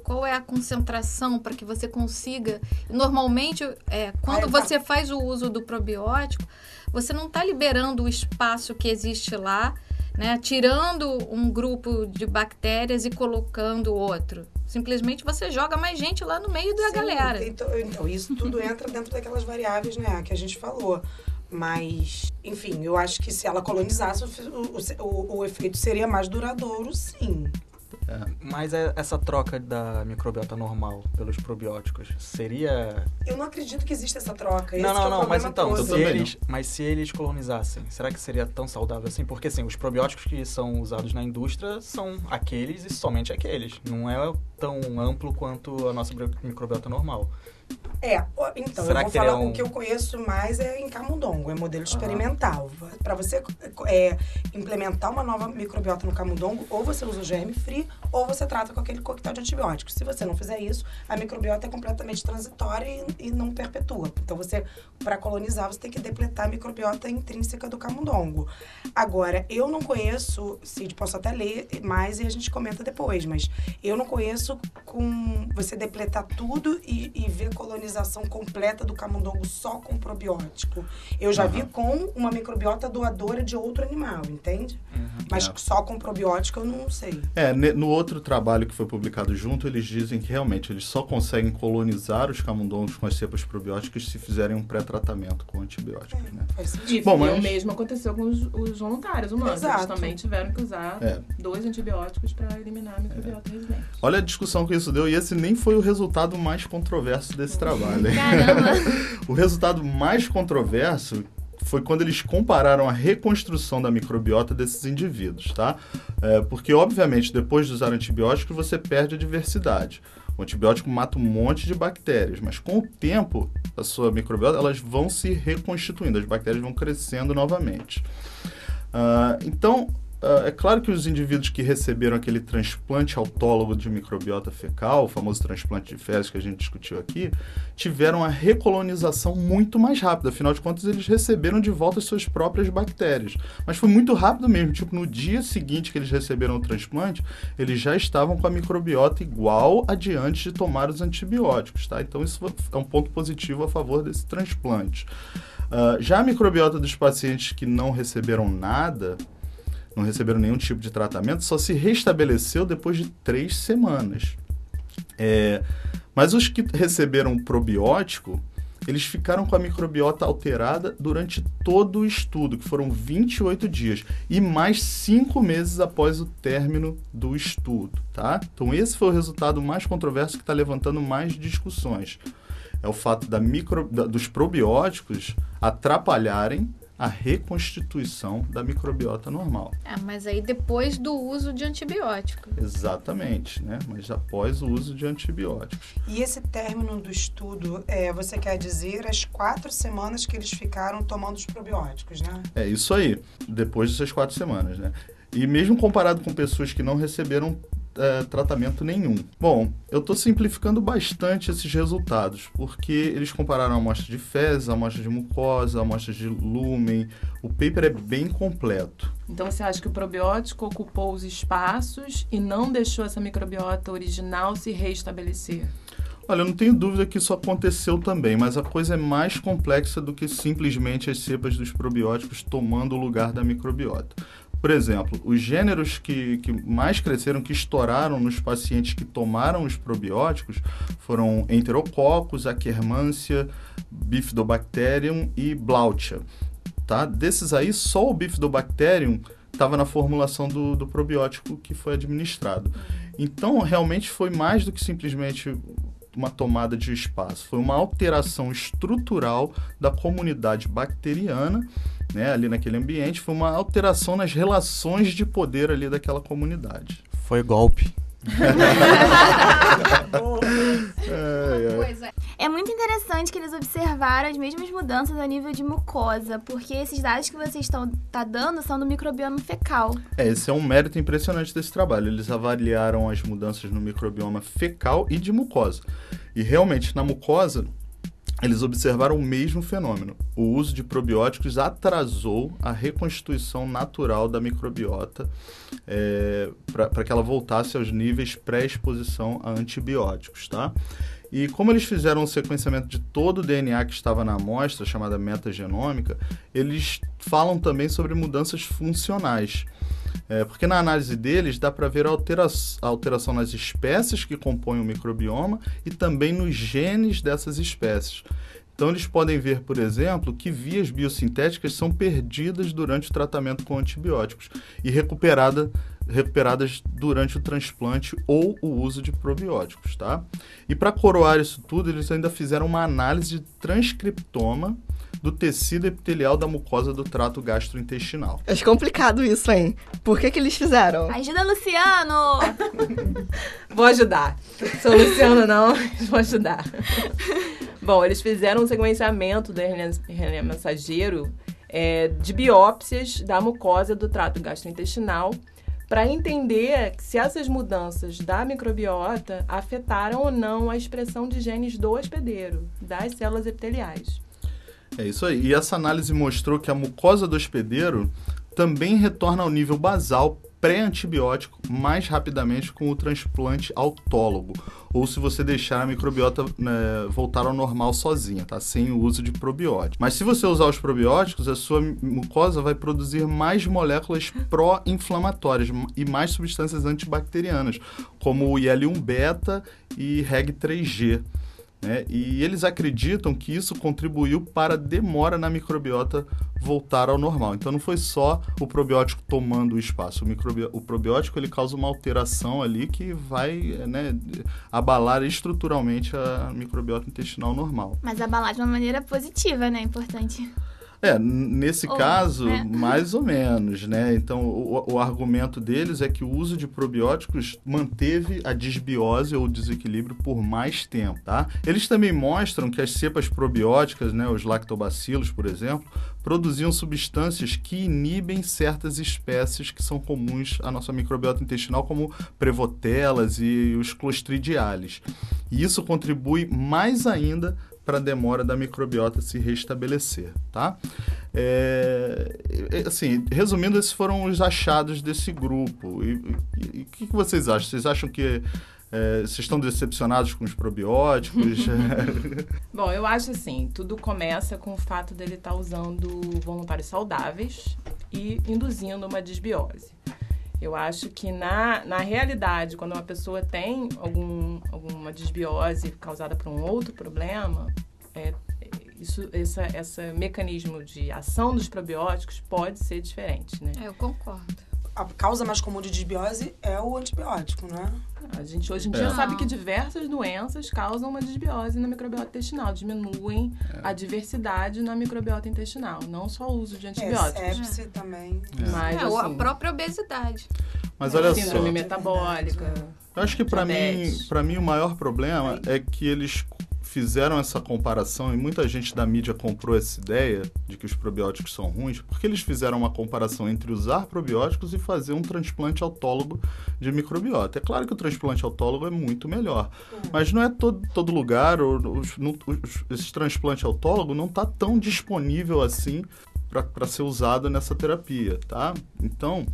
Qual é a concentração para que você consiga. Normalmente, é, quando você faz o uso do probiótico, você não está liberando o espaço que existe lá, né? Tirando um grupo de bactérias e colocando outro. Simplesmente você joga mais gente lá no meio da Sim, galera. Então, então, isso tudo entra dentro daquelas variáveis, né, que a gente falou. Mas, enfim, eu acho que se ela colonizasse, o, o, o efeito seria mais duradouro, sim. Mas é- essa troca da microbiota normal pelos probióticos seria. Eu não acredito que exista essa troca. Esse não, é não, o não, mas então, todo. se eles, mas se eles colonizassem, será que seria tão saudável assim? Porque assim, os probióticos que são usados na indústria são aqueles e somente aqueles. Não é tão amplo quanto a nossa microbiota normal. É, então, Será eu vou falar, um- o que eu conheço mais é em camundongo, é modelo experimental. Para você é, implementar uma nova microbiota no camundongo, ou você usa o germe free, ou você trata com aquele coquetel de antibióticos. Se você não fizer isso, a microbiota é completamente transitória e, e não perpetua. Então, você, para colonizar, você tem que depletar a microbiota intrínseca do camundongo. Agora, eu não conheço, Cid, posso até ler mais e a gente comenta depois, mas eu não conheço com você depletar tudo e, e ver colonização completa do camundongo só com probiótico. Eu já vi com uma microbiota doadora de outro animal, entende? Mas É. só com probiótico eu não sei. É, no outro trabalho que foi publicado junto, eles dizem que realmente eles só conseguem colonizar os camundongos com as cepas probióticas se fizerem um pré-tratamento com antibióticos, né? Faz sentido. E, Bom, e mas- o mesmo aconteceu com os, os voluntários humanos. Eles Exato. também tiveram que usar É. dois antibióticos para eliminar a microbiota residente. Olha a discussão que isso deu, e esse nem foi o resultado mais controverso desse trabalho. Caramba. O resultado mais controverso foi quando eles compararam a reconstrução da microbiota desses indivíduos, tá? É, porque, obviamente, depois de usar antibióticos, você perde a diversidade. O antibiótico mata um monte de bactérias, mas com o tempo, a sua microbiota, elas vão se reconstituindo, as bactérias vão crescendo novamente. Ah, então, é claro que os indivíduos que receberam aquele transplante autólogo de microbiota fecal, o famoso transplante de fezes que a gente discutiu aqui, tiveram a recolonização muito mais rápida. Afinal de contas, eles receberam de volta as suas próprias bactérias. Mas foi muito rápido mesmo. Tipo, no dia seguinte que eles receberam o transplante, eles já estavam com a microbiota igual a de antes de tomar os antibióticos, tá? Então, isso é um ponto positivo a favor desse transplante. Ah, já a microbiota dos pacientes que não receberam nada, não receberam nenhum tipo de tratamento, só se restabeleceu depois de três semanas. É, mas os que receberam probiótico, eles ficaram com a microbiota alterada durante todo o estudo, que foram 28 dias, e mais cinco meses após o término do estudo, tá? Então esse foi o resultado mais controverso que está levantando mais discussões. É o fato da micro, da- dos probióticos atrapalharem a reconstituição da microbiota normal. É, mas aí depois do uso de antibiótico. Exatamente, né? Mas após o uso de antibióticos. E esse término do estudo, é, você quer dizer as quatro semanas que eles ficaram tomando os probióticos, né? É isso aí, depois dessas quatro semanas, né? E mesmo comparado com pessoas que não receberam é, tratamento nenhum. Bom, eu estou simplificando bastante esses resultados, porque eles compararam amostras de fezes, amostras de mucosa, amostras de lúmen. O paper é bem completo. Então você acha que o probiótico ocupou os espaços e não deixou essa microbiota original se reestabelecer? Olha, eu não tenho dúvida que isso aconteceu também, mas a coisa é mais complexa do que simplesmente as cepas dos probióticos tomando o lugar da microbiota. Por exemplo, os gêneros que, que mais cresceram, que estouraram nos pacientes que tomaram os probióticos foram Enterococcus, Akkermansia, Bifidobacterium e Blautia. Tá? Desses aí, só o Bifidobacterium estava na formulação do, do probiótico que foi administrado. Então, realmente foi mais do que simplesmente uma tomada de espaço, foi uma alteração estrutural da comunidade bacteriana, né, ali naquele ambiente, foi uma alteração nas relações de poder ali daquela comunidade. Foi golpe. é, é. é muito interessante que eles observaram as mesmas mudanças a nível de mucosa, porque esses dados que vocês estão tá dando são do microbioma fecal. É, esse é um mérito impressionante desse trabalho. Eles avaliaram as mudanças no microbioma fecal e de mucosa. E realmente, na mucosa, eles observaram o mesmo fenômeno. O uso de probióticos atrasou a reconstituição natural da microbiota é, para que ela voltasse aos níveis pré-exposição a antibióticos, tá? E como eles fizeram um sequenciamento de todo o DNA que estava na amostra, chamada metagenômica, eles falam também sobre mudanças funcionais. É, porque na análise deles dá para ver a, altera a alteração nas espécies que compõem o microbioma e também nos genes dessas espécies. Então, eles podem ver, por exemplo, que vias biosintéticas são perdidas durante o tratamento com antibióticos e recuperada, recuperadas durante o transplante ou o uso de probióticos. Tá? E para coroar isso tudo, eles ainda fizeram uma análise de transcriptoma do tecido epitelial da mucosa do trato gastrointestinal. Acho complicado isso, hein? Por que, que eles fizeram? Ajuda, Luciano! Vou ajudar. Sou Luciano, não, vou ajudar. Bom, eles fizeram um sequenciamento do RNA mensageiro é, de biópsias da mucosa do trato gastrointestinal para entender se essas mudanças da microbiota afetaram ou não a expressão de genes do hospedeiro, das células epiteliais. É isso aí. E essa análise mostrou que a mucosa do hospedeiro também retorna ao nível basal pré-antibiótico mais rapidamente com o transplante autólogo, ou se você deixar a microbiota né, voltar ao normal sozinha, tá? Sem o uso de probióticos. Mas se você usar os probióticos, a sua mucosa vai produzir mais moléculas pró-inflamatórias e mais substâncias antibacterianas, como o IL-1 e REG3G. Né? E eles acreditam que isso contribuiu para a demora na microbiota voltar ao normal. Então não foi só o probiótico tomando o espaço. O, microbi... o probiótico ele causa uma alteração ali que vai né, abalar estruturalmente a microbiota intestinal normal. Mas abalar de uma maneira positiva, né? Importante. É, nesse ou, caso, né? mais ou menos, né? Então, o, o, argumento deles é que o uso de probióticos manteve a disbiose ou desequilíbrio por mais tempo, tá? Eles também mostram que as cepas probióticas, né, os lactobacilos, por exemplo, produziam substâncias que inibem certas espécies que são comuns à nossa microbiota intestinal, como prevotelas e os clostridiales. E isso contribui mais ainda para a demora da microbiota se restabelecer, tá? É, assim, resumindo, esses foram os achados desse grupo. E o que, que, vocês acham? Vocês acham que é, vocês estão decepcionados com os probióticos? Bom, eu acho assim, tudo começa com o fato dele estar tá usando voluntários saudáveis e induzindo uma desbiose. Eu acho que na, na realidade, quando uma pessoa tem algum, alguma desbiose causada por um outro problema, é, isso, esse essa mecanismo de ação dos probióticos pode ser diferente, né? É, eu concordo. A causa mais comum de desbiose é o antibiótico, né? A gente hoje em dia É. sabe que diversas doenças causam uma desbiose na microbiota intestinal, diminuem a diversidade na microbiota intestinal, não só o uso de É, antibióticos. sepse também. Mas, É, ou a assim, própria obesidade. Mas olha só, síndrome metabólica. eu acho que pra mim, para mim o maior problema é que eles fizeram essa comparação e muita gente da mídia comprou essa ideia de que os probióticos são ruins, porque eles fizeram uma comparação entre usar probióticos e fazer um transplante autólogo de microbiota. É claro que o transplante autólogo é muito melhor, mas não é todo, todo lugar, ou, os, esse transplante autólogo não está tão disponível assim para ser usado nessa terapia, tá? Então,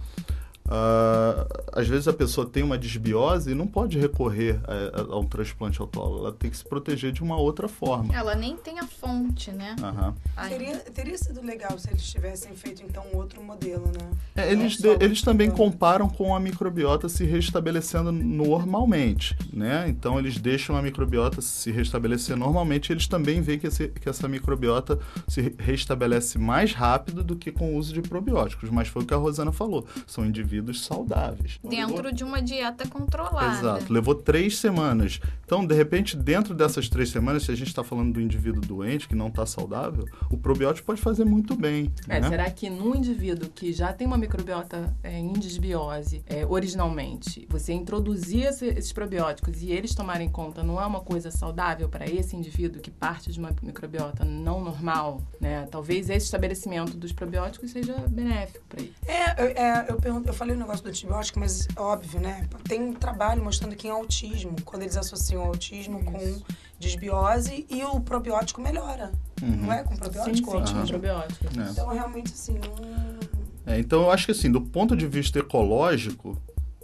ah, às vezes a pessoa tem uma desbiose e não pode recorrer a, a- a um transplante autólogo. Ela tem que se proteger de uma outra forma. Ela nem tem a fonte, né? Aham. Ainda. Teria, teria sido legal se eles tivessem feito, então, um outro modelo, né? É, eles, de- eles também comparam com a microbiota se restabelecendo normalmente, né? Então eles deixam a microbiota se restabelecer normalmente. Eles também veem que, esse- que essa microbiota se re- restabelece mais rápido do que com o uso de probióticos. Mas foi o que a Rosana falou. São indivíduos saudáveis. Dentro de uma dieta controlada. Exato. Levou três semanas. Então, de repente, dentro dessas três semanas, se a gente está falando do indivíduo doente, que não está saudável, o probiótico pode fazer muito bem. É, né? será que num indivíduo que já tem uma microbiota é, em desbiose é, originalmente, você introduzir esse- esses probióticos e eles tomarem conta não é uma coisa saudável para esse indivíduo que parte de uma microbiota não normal, né? Talvez esse estabelecimento dos probióticos seja benéfico para ele. É, eu, é, eu, pergunto, eu falei o negócio do antibiótico, mas é óbvio, né? Tem um trabalho mostrando que em autismo, quando eles associam autismo com desbiose e o probiótico melhora. Uhum. Não é com probiótico sim, autismo? com probióticos. É. Então, realmente, assim, não... É, então, eu acho que assim, do ponto de vista ecológico,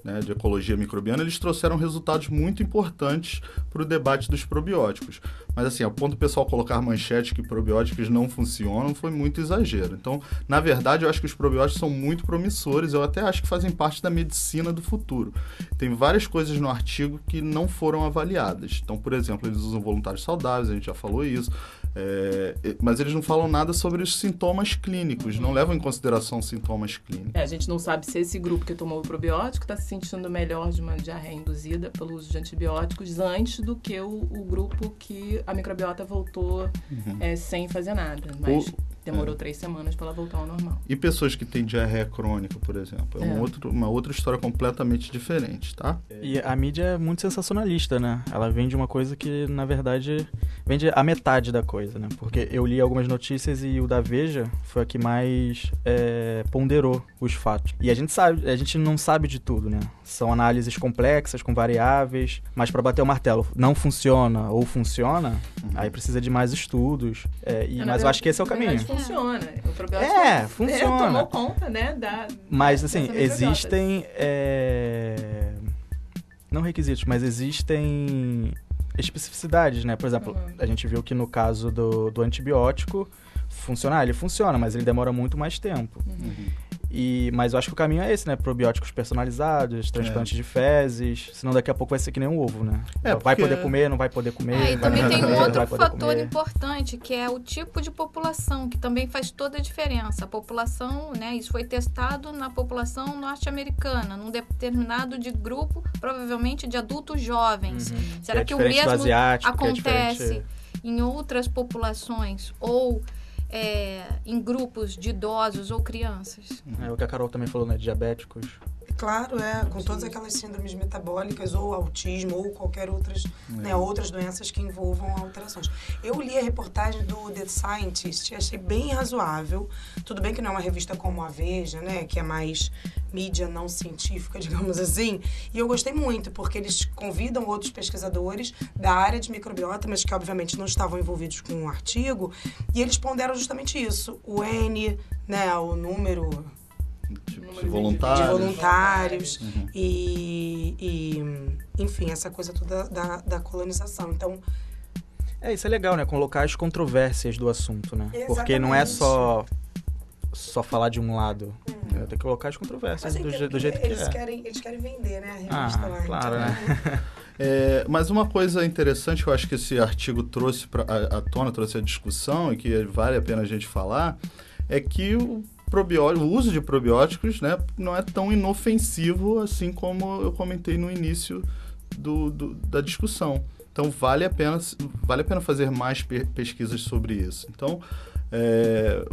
né, de ecologia microbiana, eles trouxeram resultados muito importantes para o debate dos probióticos. Mas assim, ao ponto do pessoal colocar manchete que probióticos não funcionam foi muito exagero. Então, na verdade, eu acho que os probióticos são muito promissores, eu até acho que fazem parte da medicina do futuro. Tem várias coisas no artigo que não foram avaliadas. Então, por exemplo, eles usam voluntários saudáveis, a gente já falou isso. É, mas eles não falam nada sobre os sintomas clínicos, não levam em consideração sintomas clínicos. É, a gente não sabe se esse grupo que tomou o probiótico está se sentindo melhor de uma diarreia induzida pelo uso de antibióticos antes do que o, o grupo que a microbiota voltou é, sem fazer nada. Mas O- demorou é. três semanas para ela voltar ao normal. E pessoas que têm diarreia crônica, por exemplo. É, um É. outro- uma outra história completamente diferente, tá? E a mídia é muito sensacionalista, né? Ela vende uma coisa que, na verdade, vende a metade da coisa, né? Porque eu li algumas notícias e o da Veja foi a que mais é, ponderou os fatos. E a gente sabe, a gente não sabe de tudo, né? São análises complexas, com variáveis, mas para bater o martelo, não funciona ou funciona, aí precisa de mais estudos. é, e- Na mas eu verdade- acho que esse é o na verdade, caminho. Funciona. O probiótico É, funciona. tomou conta, né? Da, Mas, assim, existem. é, Não requisitos, mas existem especificidades, né? Por exemplo, Uhum. a gente viu que no caso do, do antibiótico, funcionar, ele funciona, mas ele demora muito mais tempo. E, mas eu acho que o caminho é esse, né? Probióticos personalizados, transplantes de fezes, senão daqui a pouco vai ser que nem um ovo, né? É, vai porque- poder comer, não vai poder comer. É, e também tem um comer, não outro fator comer. importante, que é o tipo de população, que também faz toda a diferença. A população, né, isso foi testado na população norte-americana, num determinado de grupo, provavelmente de adultos jovens. Será é que, o mesmo asiático, que é acontece diferente- em outras populações ou é, em grupos de idosos ou crianças? É o que a Carol também falou, né? Diabéticos. Claro, é, com todas aquelas síndromes metabólicas, ou autismo, ou qualquer outras, né, outras doenças que envolvam alterações. Eu li a reportagem do The Scientist e achei bem razoável. Tudo bem que não é uma revista como a Veja, né, que é mais mídia não científica, digamos assim. E eu gostei muito, porque eles convidam outros pesquisadores da área de microbiota, mas que obviamente não estavam envolvidos com o artigo, e eles ponderam justamente isso. O N, né, o número Tipo, de voluntários. de voluntários Uhum. e, e, enfim, essa coisa toda da, da colonização. Então, É, isso é legal, né? Colocar as controvérsias do assunto, né? Porque não é Exatamente. só só falar de um lado. É, tem que colocar as controvérsias do, entendo do jeito que eles é. querem eles querem vender, né, a revista Ah, lá. claro, então, né? É, mas uma coisa interessante que eu acho que esse artigo trouxe pra, à à tona, trouxe a discussão e que vale a pena a gente falar, é que o- probióticos, o uso de probióticos, né, não é tão inofensivo assim como eu comentei no início do, do- da discussão. Então vale a pena, vale a pena fazer mais pe- pesquisas sobre isso. Então é,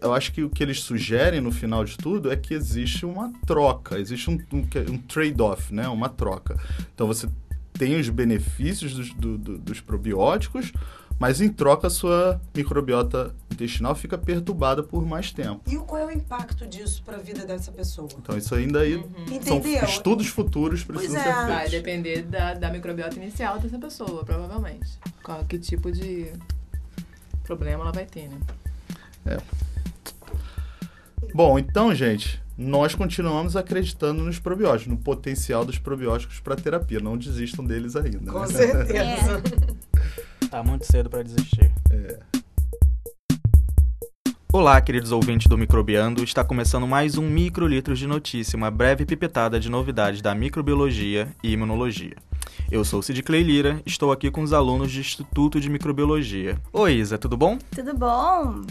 eu acho que o que eles sugerem no final de tudo é que existe uma troca, existe um, um, um trade-off, né, uma troca. Então você tem os benefícios dos, do- do- dos probióticos, mas em troca a sua microbiota intestinal fica perturbada por mais tempo. E qual é o impacto disso para a vida dessa pessoa? Então isso ainda aí são Entendeu? estudos futuros precisam é. ser Vai feitos. depender da, da microbiota inicial dessa pessoa, provavelmente. Qual, que tipo de problema ela vai ter, né? Bom, então, gente, nós continuamos acreditando nos probióticos, no potencial dos probióticos para terapia. Não desistam deles ainda. Com né? certeza. Tá muito cedo pra desistir. Olá, queridos ouvintes do Microbiando. Está começando mais um Microlitros de Notícia, uma breve pipetada de novidades da microbiologia e imunologia. Eu sou Cid Clay Lira, estou aqui com os alunos do Instituto de Microbiologia. Oi, Isa, tudo bom? Tudo bom?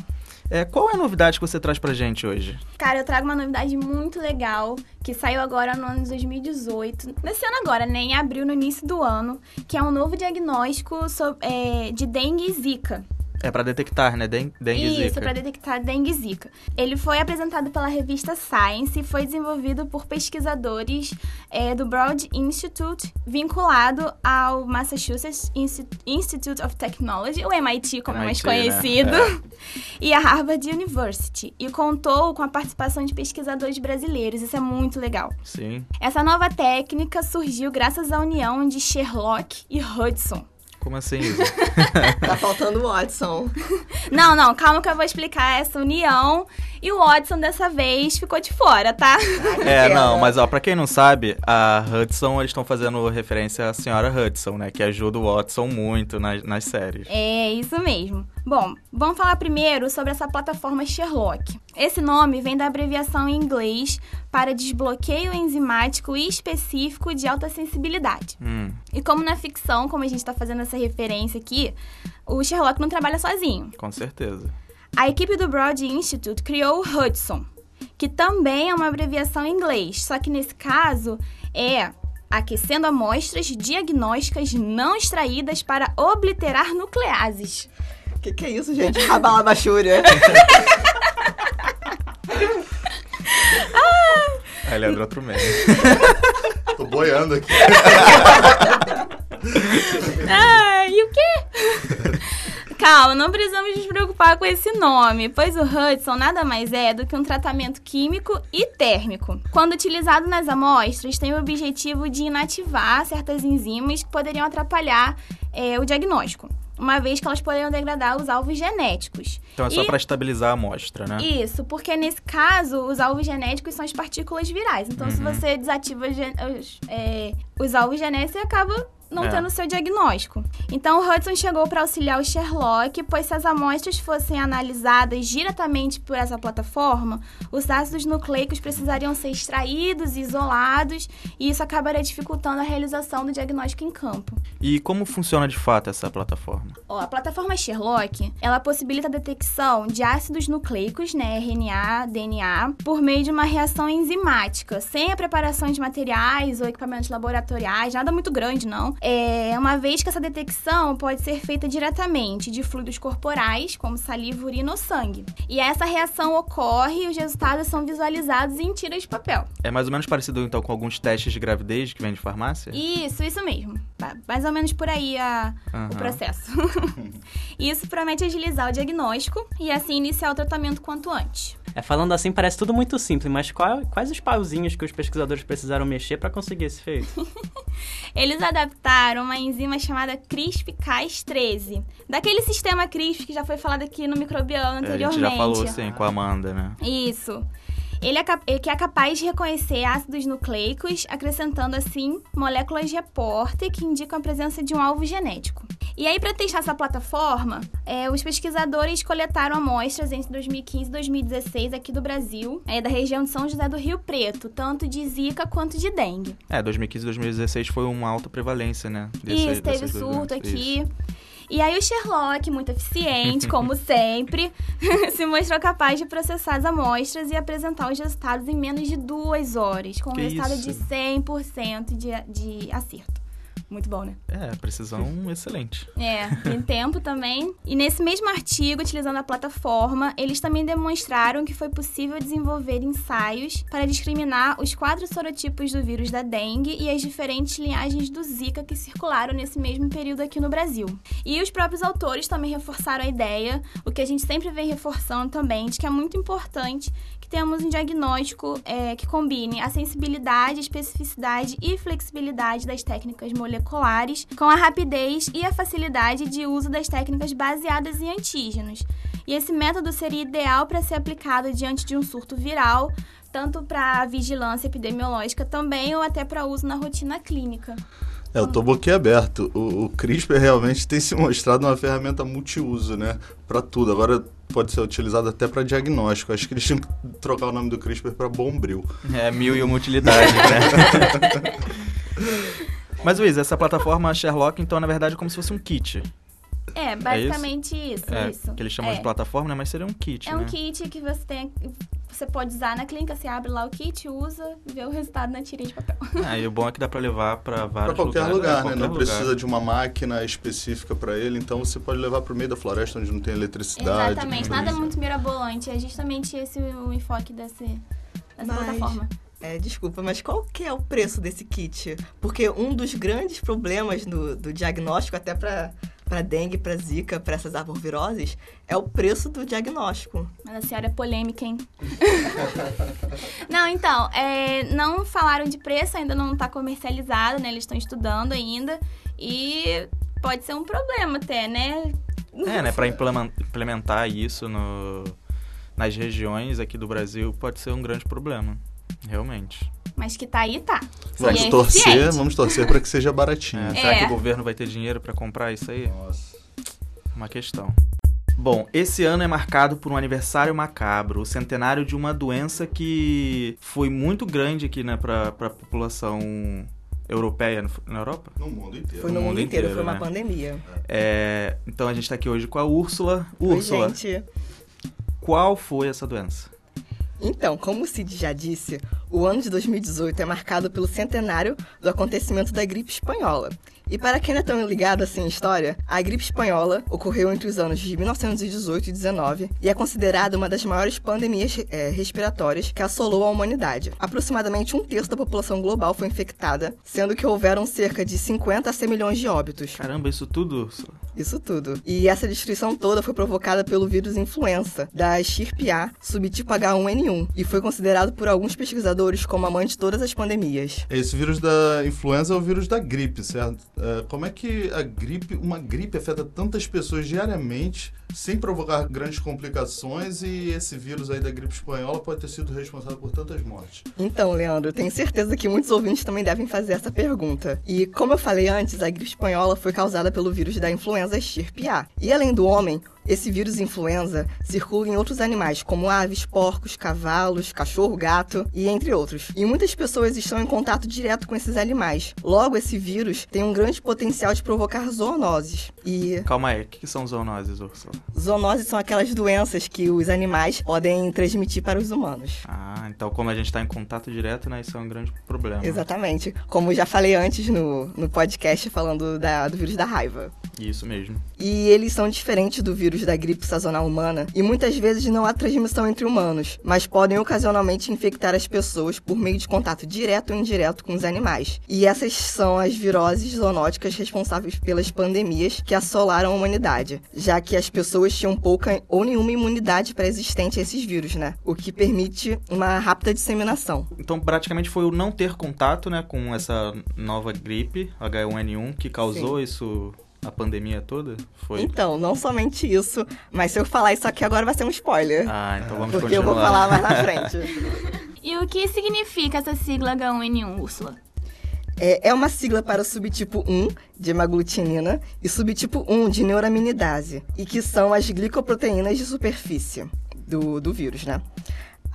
É, qual é a novidade que você traz pra gente hoje? Cara, eu trago uma novidade muito legal que saiu agora no ano de 2018. Nesse ano agora, né? Abril, no início do ano, que é um novo diagnóstico so- é, de dengue e zika. É pra detectar, né? Den dengue Isso, zika. para detectar dengue zika. Ele foi apresentado pela revista Science e foi desenvolvido por pesquisadores é, do Broad Institute, vinculado ao Massachusetts Insti- Institute of Technology, o MIT, como é mais MIT, né? conhecido, e a Harvard University. E contou com a participação de pesquisadores brasileiros. Isso é muito legal. Sim. Essa nova técnica surgiu graças à união de Sherlock e Hudson. Como assim, Isa? Tá faltando o Watson. Não, não, calma que eu vou explicar essa união. E o Watson dessa vez ficou de fora, tá? É, não, mas ó, pra quem não sabe, a Hudson, eles estão fazendo referência à senhora Hudson, né? Que ajuda o Watson muito nas, nas séries. É, isso mesmo. Bom, vamos falar primeiro sobre essa plataforma Sherlock. Esse nome vem da abreviação em inglês para desbloqueio enzimático específico de alta sensibilidade. Hum, E como na ficção, como a gente está fazendo essa referência aqui, o Sherlock não trabalha sozinho. com certeza. A equipe do Broad Institute criou o Hudson, que também é uma abreviação em inglês, só que nesse caso é aquecendo amostras diagnósticas não extraídas para obliterar nucleases. O que, que é isso, gente? Rabalabachúria. Aí ele abre outro meme. Tô boiando aqui. Ah, e o quê? Calma, não precisamos nos preocupar com esse nome, pois o Hudson nada mais é do que um tratamento químico e térmico. Quando utilizado nas amostras, tem o objetivo de inativar certas enzimas que poderiam atrapalhar é, o diagnóstico, uma vez que elas poderiam degradar os alvos genéticos. Então é só E- pra estabilizar a amostra, né? Isso, porque nesse caso, os alvos genéticos são as partículas virais. Então, se Uhum. você desativa os, é, os alvos genéticos, você acaba não É. tendo o seu diagnóstico. Então, o Hudson chegou para auxiliar o Sherlock, pois se as amostras fossem analisadas diretamente por essa plataforma, os ácidos nucleicos precisariam ser extraídos e isolados, e isso acabaria dificultando a realização do diagnóstico em campo. E como funciona de fato essa plataforma? Ó, a plataforma Sherlock, ela possibilita a detecção de ácidos nucleicos, né, RNA, DNA, por meio de uma reação enzimática, sem a preparação de materiais ou equipamentos laboratoriais, nada muito grande, não. É, uma vez que essa detecção pode ser feita diretamente de fluidos corporais, como saliva, urina ou sangue. E essa reação ocorre e os resultados são visualizados em tiras de papel. É mais ou menos parecido então com alguns testes de gravidez que vem de farmácia? Isso, isso mesmo. Mais ou menos por aí a, Aham. o processo. Isso promete agilizar o diagnóstico e assim iniciar o tratamento quanto antes. É, falando assim, parece tudo muito simples, mas qual- quais os pauzinhos que os pesquisadores precisaram mexer para conseguir esse feito? Eles adaptaram uma enzima chamada CRISPR-Cas13, daquele sistema CRISPR que já foi falado aqui no microbiano É, a anteriormente. gente já falou assim com a Amanda, né? Isso. Ele é, que é capaz de reconhecer ácidos nucleicos, acrescentando assim moléculas de repórter que indicam a presença de um alvo genético. E aí, para testar essa plataforma, é, os pesquisadores coletaram amostras entre 2015 e 2016 aqui do Brasil, é, da região de São José do Rio Preto, tanto de Zika quanto de dengue. É, 2015 e 2016 foi uma alta prevalência, né? desse- Isso, teve surto doenças. aqui. Isso. E aí o Sherlock, muito eficiente, como sempre, se mostrou capaz de processar as amostras e apresentar os resultados em menos de duas horas, com um resultado isso? de 100% de, de acerto. Muito bom, né? É, precisão excelente. É, tem tempo também. E nesse mesmo artigo, utilizando a plataforma, eles também demonstraram que foi possível desenvolver ensaios para discriminar os quatro sorotipos do vírus da dengue e as diferentes linhagens do Zika que circularam nesse mesmo período aqui no Brasil. E os próprios autores também reforçaram a ideia, o que a gente sempre vem reforçando também, de que é muito importante que tenhamos um diagnóstico é, que combine a sensibilidade, especificidade e flexibilidade das técnicas moleculares com a rapidez e a facilidade de uso das técnicas baseadas em antígenos. E esse método seria ideal para ser aplicado diante de um surto viral, tanto para vigilância epidemiológica também, ou até para uso na rotina clínica. É, eu tô boquiaberto. O, o CRISPR realmente tem se mostrado uma ferramenta multiuso, né? Pra tudo. Agora pode ser utilizado até pra diagnóstico. Acho que eles tinham que trocar o nome do CRISPR pra Bombril. É mil e uma utilidades, né? Mas, Luiz, essa plataforma Sherlock, então, na verdade, é como se fosse um kit. É, basicamente isso, É, isso. que eles chamam É. de plataforma, né? Mas seria um kit, É né? um kit que você tem. Você pode usar na clínica, você abre lá o kit, usa, vê o resultado na tirinha de papel. Ah, e o bom é que dá pra levar pra Pra vários qualquer lugares. lugar, pra né? qualquer Não lugar. precisa de uma máquina específica pra ele, então você pode levar pro meio da floresta onde não tem eletricidade. Exatamente, nada isso. muito mirabolante. É justamente esse o enfoque desse, dessa Mas- plataforma. É, desculpa, mas qual que é o preço desse kit? Porque um dos grandes problemas do, do diagnóstico, até para para dengue, para zika, para essas arboviroses, é o preço do diagnóstico. Mas a senhora é polêmica, hein? não, então, é, não falaram de preço, ainda não está comercializado, né? Eles estão estudando ainda. E pode ser um problema até, né? É, né? Pra implemen- implementar isso no, nas regiões aqui do Brasil pode ser um grande problema. Realmente. Mas que tá aí, tá. Vamos é torcer, eficiente. vamos torcer pra que seja baratinho. É, será É. que o governo vai ter dinheiro pra comprar isso aí? Nossa. Uma questão. Bom, esse ano é marcado por um aniversário macabro, o centenário de uma doença que foi muito grande aqui, né, pra, pra população europeia no- na Europa. No mundo inteiro. Foi no, mundo mundo inteiro, inteiro, foi uma né? pandemia. É, então a gente tá aqui hoje com a Úrsula. Oi, Úrsula, gente. qual foi essa doença? Então, como o Cid já disse, o ano de 2018 é marcado pelo centenário do acontecimento da gripe espanhola. E para quem não é tão ligado assim em história, a gripe espanhola ocorreu entre os anos de 1918 e 19 e é considerada uma das maiores pandemias eh, respiratórias que assolou a humanidade. Aproximadamente um terço da população global foi infectada, sendo que houveram cerca de 50 a 100 milhões de óbitos. Caramba, isso tudo? Isso tudo. E essa destruição toda foi provocada pelo vírus influenza, da estirpe A, subtipo H1N1, e foi considerado por alguns pesquisadores como a mãe de todas as pandemias. Esse vírus da influenza é o vírus da gripe, certo? É, como é que a gripe, uma gripe afeta tantas pessoas diariamente sem provocar grandes complicações e esse vírus aí da gripe espanhola pode ter sido responsável por tantas mortes? Então, Leandro, tenho certeza que muitos ouvintes também devem fazer essa pergunta. E como eu falei antes, a gripe espanhola foi causada pelo vírus da influenza estirpe A. E além do homem, esse vírus influenza circula em outros animais, como aves, porcos, cavalos, cachorro, gato e entre outros. E muitas pessoas estão em contato direto com esses animais. Logo, esse vírus tem um grande potencial de provocar zoonoses. E Calma aí, o que são zoonoses, Úrsula? zoonoses são aquelas doenças que os animais podem transmitir para os humanos. Ah, então como a gente tá em contato direto, né, isso é um grande problema. Exatamente. Como já falei antes no, no podcast falando da- do vírus da raiva. Isso mesmo. E eles são diferentes do vírus da gripe sazonal humana e muitas vezes não há transmissão entre humanos, mas podem ocasionalmente infectar as pessoas por meio de contato direto ou indireto com os animais. E essas são as viroses zoonóticas responsáveis pelas pandemias que assolaram a humanidade, já que as pessoas tinham pouca ou nenhuma imunidade pré-existente a esses vírus, né? O que permite uma rápida disseminação. Então, praticamente foi o não ter contato, né, com essa nova gripe, H1N1, que causou isso, a pandemia toda? Foi? Então, não somente isso, mas se eu falar isso aqui agora vai ser um spoiler. Ah, então vamos porque eu vou continuar. falar mais na frente. E o que significa essa sigla H1N1, Úrsula? É, é uma sigla para o subtipo 1 de hemaglutinina e subtipo 1 de neuraminidase, e que são as glicoproteínas de superfície do, do vírus, né?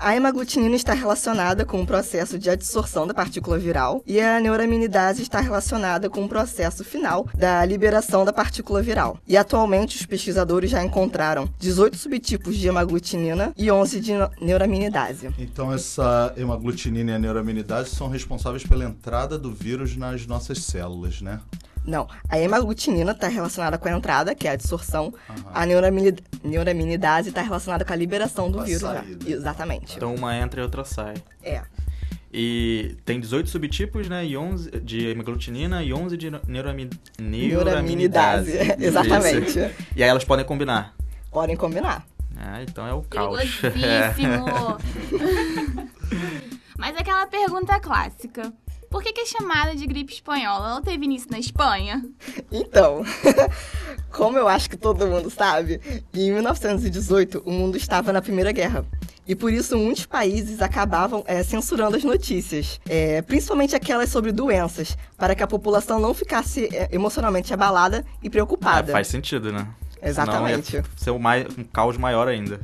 A hemaglutinina está relacionada com o processo de adsorção da partícula viral e a neuraminidase está relacionada com o processo final da liberação da partícula viral. E atualmente os pesquisadores já encontraram 18 subtipos de hemaglutinina e 11 de neuraminidase. Então essa hemaglutinina e a neuraminidase são responsáveis pela entrada do vírus nas nossas células, né? Não, a hemaglutinina está relacionada com a entrada, que é a absorção. A neuramini- neuraminidase está relacionada com a liberação do a vírus. Exatamente. Então uma entra e outra sai. É. E tem 18 subtipos, né? E 11 de hemaglutinina e 11 de neurami... Neuraminidase. neuraminidase. Exatamente. Isso. E aí elas podem combinar. Podem combinar. Ah, então é o caos. Perigosíssimo. Mas aquela pergunta clássica. Por que, que é chamada de gripe espanhola? Ela teve início na Espanha? Então, como eu acho que todo mundo sabe, em 1918 o mundo estava na Primeira Guerra. E por isso muitos países acabavam eh, censurando as notícias, eh, principalmente aquelas sobre doenças, para que a população não ficasse eh, emocionalmente abalada e É, preocupada. faz sentido, né? Exatamente. Senão ia ser um, um caos maior ainda.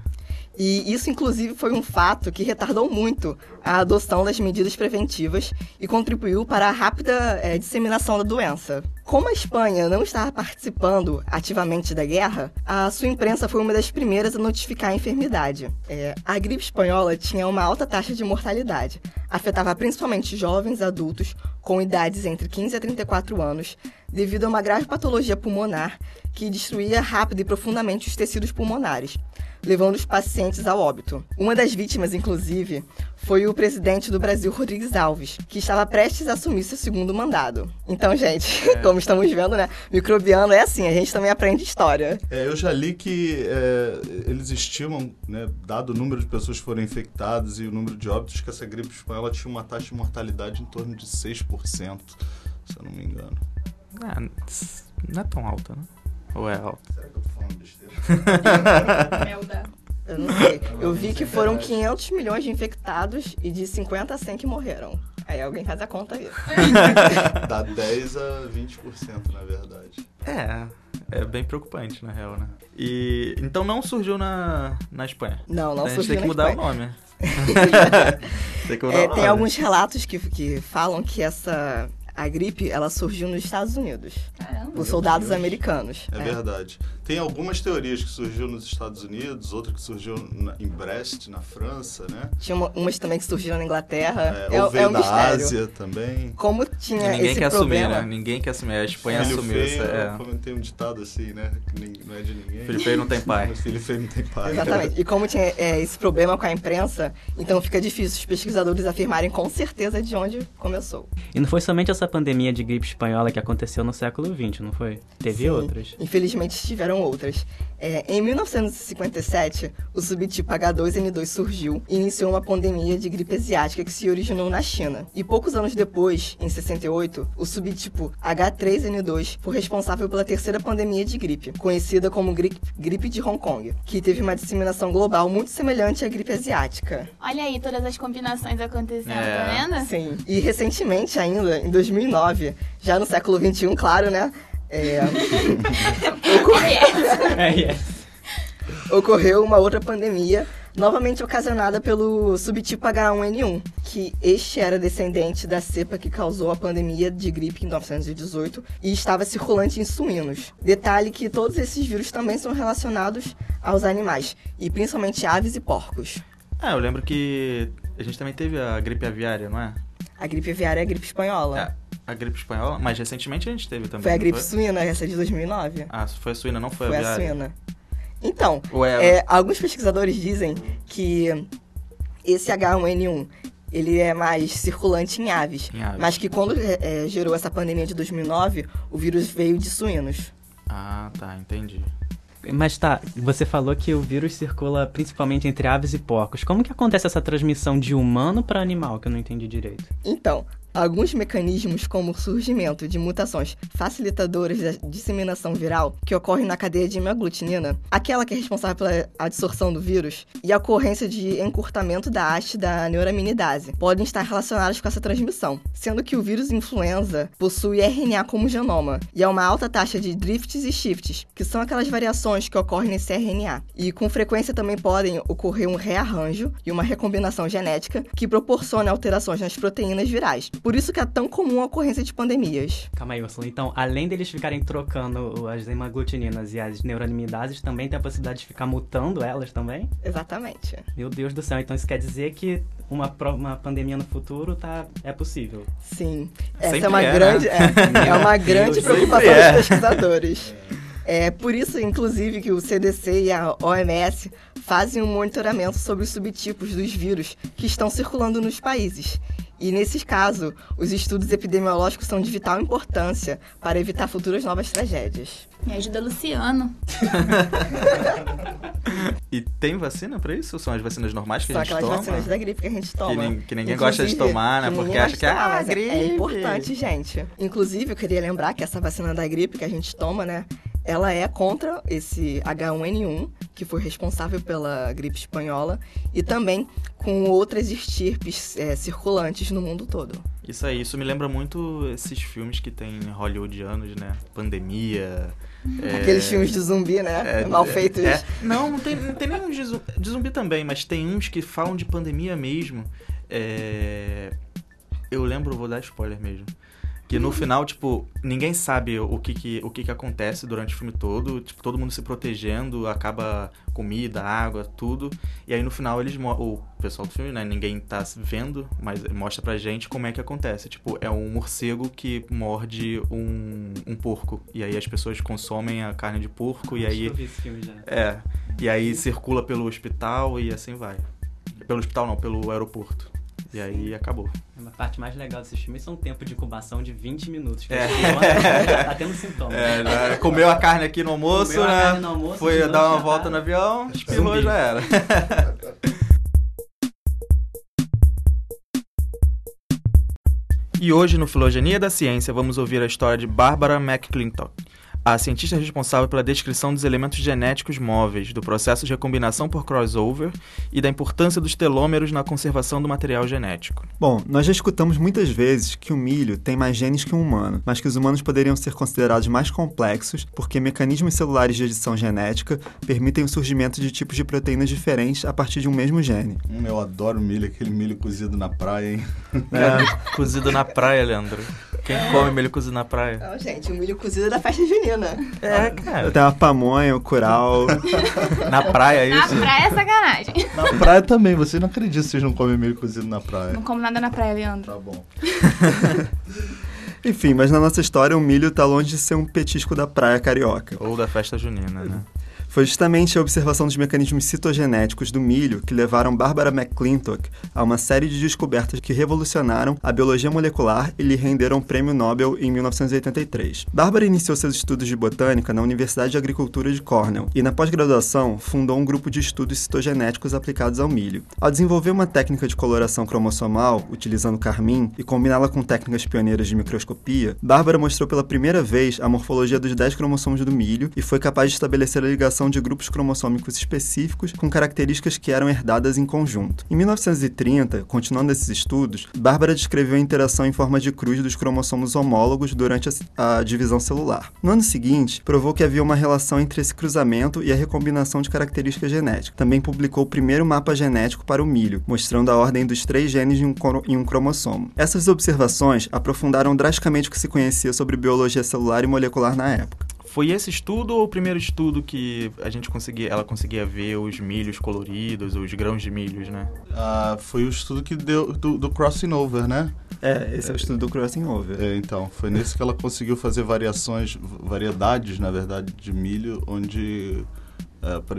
E isso, inclusive, foi um fato que retardou muito a adoção das medidas preventivas e contribuiu para a rápida eh, disseminação da doença. Como a Espanha não estava participando ativamente da guerra, a sua imprensa foi uma das primeiras a notificar a enfermidade. Eh, a gripe espanhola tinha uma alta taxa de mortalidade, afetava principalmente jovens adultos com idades entre 15 a 34 anos, devido a uma grave patologia pulmonar que destruía rápido e profundamente os tecidos pulmonares levando os pacientes ao óbito. Uma das vítimas, inclusive, foi o presidente do Brasil, Rodrigues Alves, que estava prestes a assumir seu segundo mandado. Então, gente, como estamos vendo, né? Microbiano é assim, a gente também aprende história. É, eu já li que é, eles estimam, né, dado o número de pessoas que foram infectadas e o número de óbitos, que essa gripe espanhola tinha uma taxa de mortalidade em torno de 6%, se eu não me engano. Ah, não é tão alta, né? Ou é alta? Será que eu tô falando besteira? Eu não sei. Eu vi que foram 500 milhões de infectados e de 50 a 100 que morreram. Aí alguém faz a conta aí. Dá 10 a 20%, na verdade. É, é bem preocupante, na real, né? E então não surgiu na, na Espanha. Não, não a gente surgiu tem que mudar Espanha. o nome. tem que mudar É, o nome. tem alguns relatos que, que falam que essa a gripe ela surgiu nos Estados Unidos, Caramba. por soldados Deus. americanos. É, verdade. Tem algumas teorias que surgiu nos Estados Unidos, outra que surgiu na- em Brest, na França, né? Tinha uma- umas também que surgiram na Inglaterra. É, É, ou é veio um da mistério. Ásia também. Como tinha ninguém esse quer problema. assumir, né? Ninguém quer assumir. A Espanha filho assumiu feio, essa. É. como tem um ditado assim, né? Que nem- não é de ninguém. Filho feio não tem pai. Mas filho feio não tem pai. Exatamente. E como tinha é, esse problema com a imprensa, então fica difícil os pesquisadores afirmarem com certeza de onde começou. E não foi somente essa pandemia de gripe espanhola que aconteceu no século XX, não foi? Teve Sim, outras. Infelizmente tiveram outras. É, em 1957, o subtipo H2N2 surgiu e iniciou uma pandemia de gripe asiática que se originou na China. E poucos anos depois, em 68, o subtipo H3N2 foi responsável pela terceira pandemia de gripe, conhecida como gri- gripe de Hong Kong, que teve uma disseminação global muito semelhante à gripe asiática. Olha aí todas as combinações acontecendo, É. tá vendo? Sim. E recentemente ainda, em 2009, já no século XXI, claro, né? É, É, é. ocorreu uma outra pandemia, novamente ocasionada pelo subtipo H1N1, que este era descendente da cepa que causou a pandemia de gripe em 1918 e estava circulante em suínos. Detalhe que todos esses vírus também são relacionados aos animais, e principalmente aves e porcos. É, eu lembro que a gente também teve a gripe aviária, não é? A gripe aviária é a gripe espanhola. É, a gripe espanhola, mas recentemente a gente teve também. Foi a gripe foi? suína, essa de 2009. Ah, foi a suína, não foi, Foi a a aviária. suína. Então, Ou é- é, alguns pesquisadores dizem que esse H1N1 ele é mais circulante em aves, Em aves. mas que quando é, é, gerou essa pandemia de 2009, o vírus veio de suínos. Ah, tá, entendi. Mas tá, você falou que o vírus circula principalmente entre aves e porcos. Como que acontece essa transmissão de humano para animal, que eu não entendi direito? Então, Alguns mecanismos, como o surgimento de mutações facilitadoras da disseminação viral, que ocorrem na cadeia de hemaglutinina, aquela que é responsável pela absorção do vírus, e a ocorrência de encurtamento da haste da neuraminidase, podem estar relacionados com essa transmissão, sendo que o vírus influenza possui RNA como genoma, e há uma alta taxa de drifts e shifts, que são aquelas variações que ocorrem nesse RNA. E com frequência também podem ocorrer um rearranjo e uma recombinação genética que proporciona alterações nas proteínas virais. Por isso que é tão comum a ocorrência de pandemias. Calma aí, Ursula. Então, além deles ficarem trocando as hemaglutininas e as neuronimidases, também tem a possibilidade de ficar mutando elas também? Exatamente. Meu Deus do céu. Então, isso quer dizer que uma, uma pandemia no futuro tá, é possível? Sim. Essa Sempre é uma é, né? grande, é, é uma grande Deus, preocupação sempre é. dos pesquisadores. É por isso, inclusive, que o CDC e a OMS fazem um monitoramento sobre os subtipos dos vírus que estão circulando nos países. E, nesses casos, os estudos epidemiológicos são de vital importância para evitar futuras novas tragédias. Me ajuda, Luciano. E tem vacina pra isso? Ou são as vacinas normais que São a gente aquelas toma? vacinas da gripe que a gente toma. nin- que ninguém gosta de Inclusive, tomar, né? que Porque acha que é, ah, é- gripe. É importante, gente. Inclusive, eu queria lembrar que essa vacina da gripe que a gente toma, né? Ela é contra esse H1N1, que foi responsável pela gripe espanhola, e também com outras estirpes é, circulantes no mundo todo. Isso aí, isso me lembra muito esses filmes que tem hollywoodianos, né? Pandemia. é, Aqueles filmes de zumbi, né? é, Mal feitos. é. Não, não tem, não tem nenhum de zumbi, de zumbi também, mas tem uns que falam de pandemia mesmo. É, Eu lembro, vou dar spoiler mesmo. Que no final, tipo, ninguém sabe o que que, o que que acontece durante o filme todo. Tipo, todo mundo se protegendo, acaba comida, água, tudo. E aí no final eles o pessoal do filme, né, ninguém tá vendo, mas mostra pra gente como é que acontece. Tipo, é um morcego que morde um, um porco. E aí as pessoas consomem a carne de porco e aí Eu vi esse filme já. é, e aí circula pelo hospital e assim vai. Pelo hospital não, pelo aeroporto. E aí acabou. A parte mais legal desses filmes são um tempo de incubação de 20 minutos. É. já tá tendo sintoma. É, já comeu a carne aqui no almoço, Comeu a né? carne no almoço, Foi dar uma já volta tá no avião, espirrou já era. E hoje no Filogenia da Ciência vamos ouvir a história de Barbara McClintock, a cientista responsável pela descrição dos elementos genéticos móveis, do processo de recombinação por crossover e da importância dos telômeros na conservação do material genético. Bom, nós já escutamos muitas vezes que o milho tem mais genes que um humano, mas que os humanos poderiam ser considerados mais complexos porque mecanismos celulares de edição genética permitem o surgimento de tipos de proteínas diferentes a partir de um mesmo gene. Hum, eu adoro milho, aquele milho cozido na praia, hein? É. Cozido na praia, Leandro. Quem come milho cozido na praia? Não, gente, o milho cozido é da festa junina. É, cara. Tem a pamonha, o curau. Na praia, Na isso? praia é sacanagem. Na praia também, vocês não acreditam que vocês não comem milho cozido na praia. Não como nada na praia, Leandro. Tá bom. Enfim, mas na nossa história o milho tá longe de ser um petisco da praia carioca. Ou da festa junina, né? Foi justamente a observação dos mecanismos citogenéticos do milho que levaram Barbara McClintock a uma série de descobertas que revolucionaram a biologia molecular e lhe renderam o Prêmio Nobel em 1983. Barbara iniciou seus estudos de botânica na Universidade de Agricultura de Cornell e, na pós-graduação, fundou um grupo de estudos citogenéticos aplicados ao milho. Ao desenvolver uma técnica de coloração cromossomal, utilizando carmim, e combiná-la com técnicas pioneiras de microscopia, Bárbara mostrou pela primeira vez a morfologia dos 10 cromossomos do milho e foi capaz de estabelecer a ligação de grupos cromossômicos específicos com características que eram herdadas em conjunto. Em 1930, continuando esses estudos, Bárbara descreveu a interação em forma de cruz dos cromossomos homólogos durante a, a divisão celular. No ano seguinte, provou que havia uma relação entre esse cruzamento e a recombinação de características genéticas. Também publicou o primeiro mapa genético para o milho, mostrando a ordem dos três genes em um, em um cromossomo. Essas observações aprofundaram drasticamente o que se conhecia sobre biologia celular e molecular na época. Foi esse estudo ou o primeiro estudo que a gente conseguia, ela conseguia ver os milhos coloridos, os grãos de milhos, né? Ah, foi o estudo que deu do, do crossing over, né? É, esse é o estudo do crossing over. É, então, foi nesse que ela conseguiu fazer variações, variedades, na verdade, de milho, onde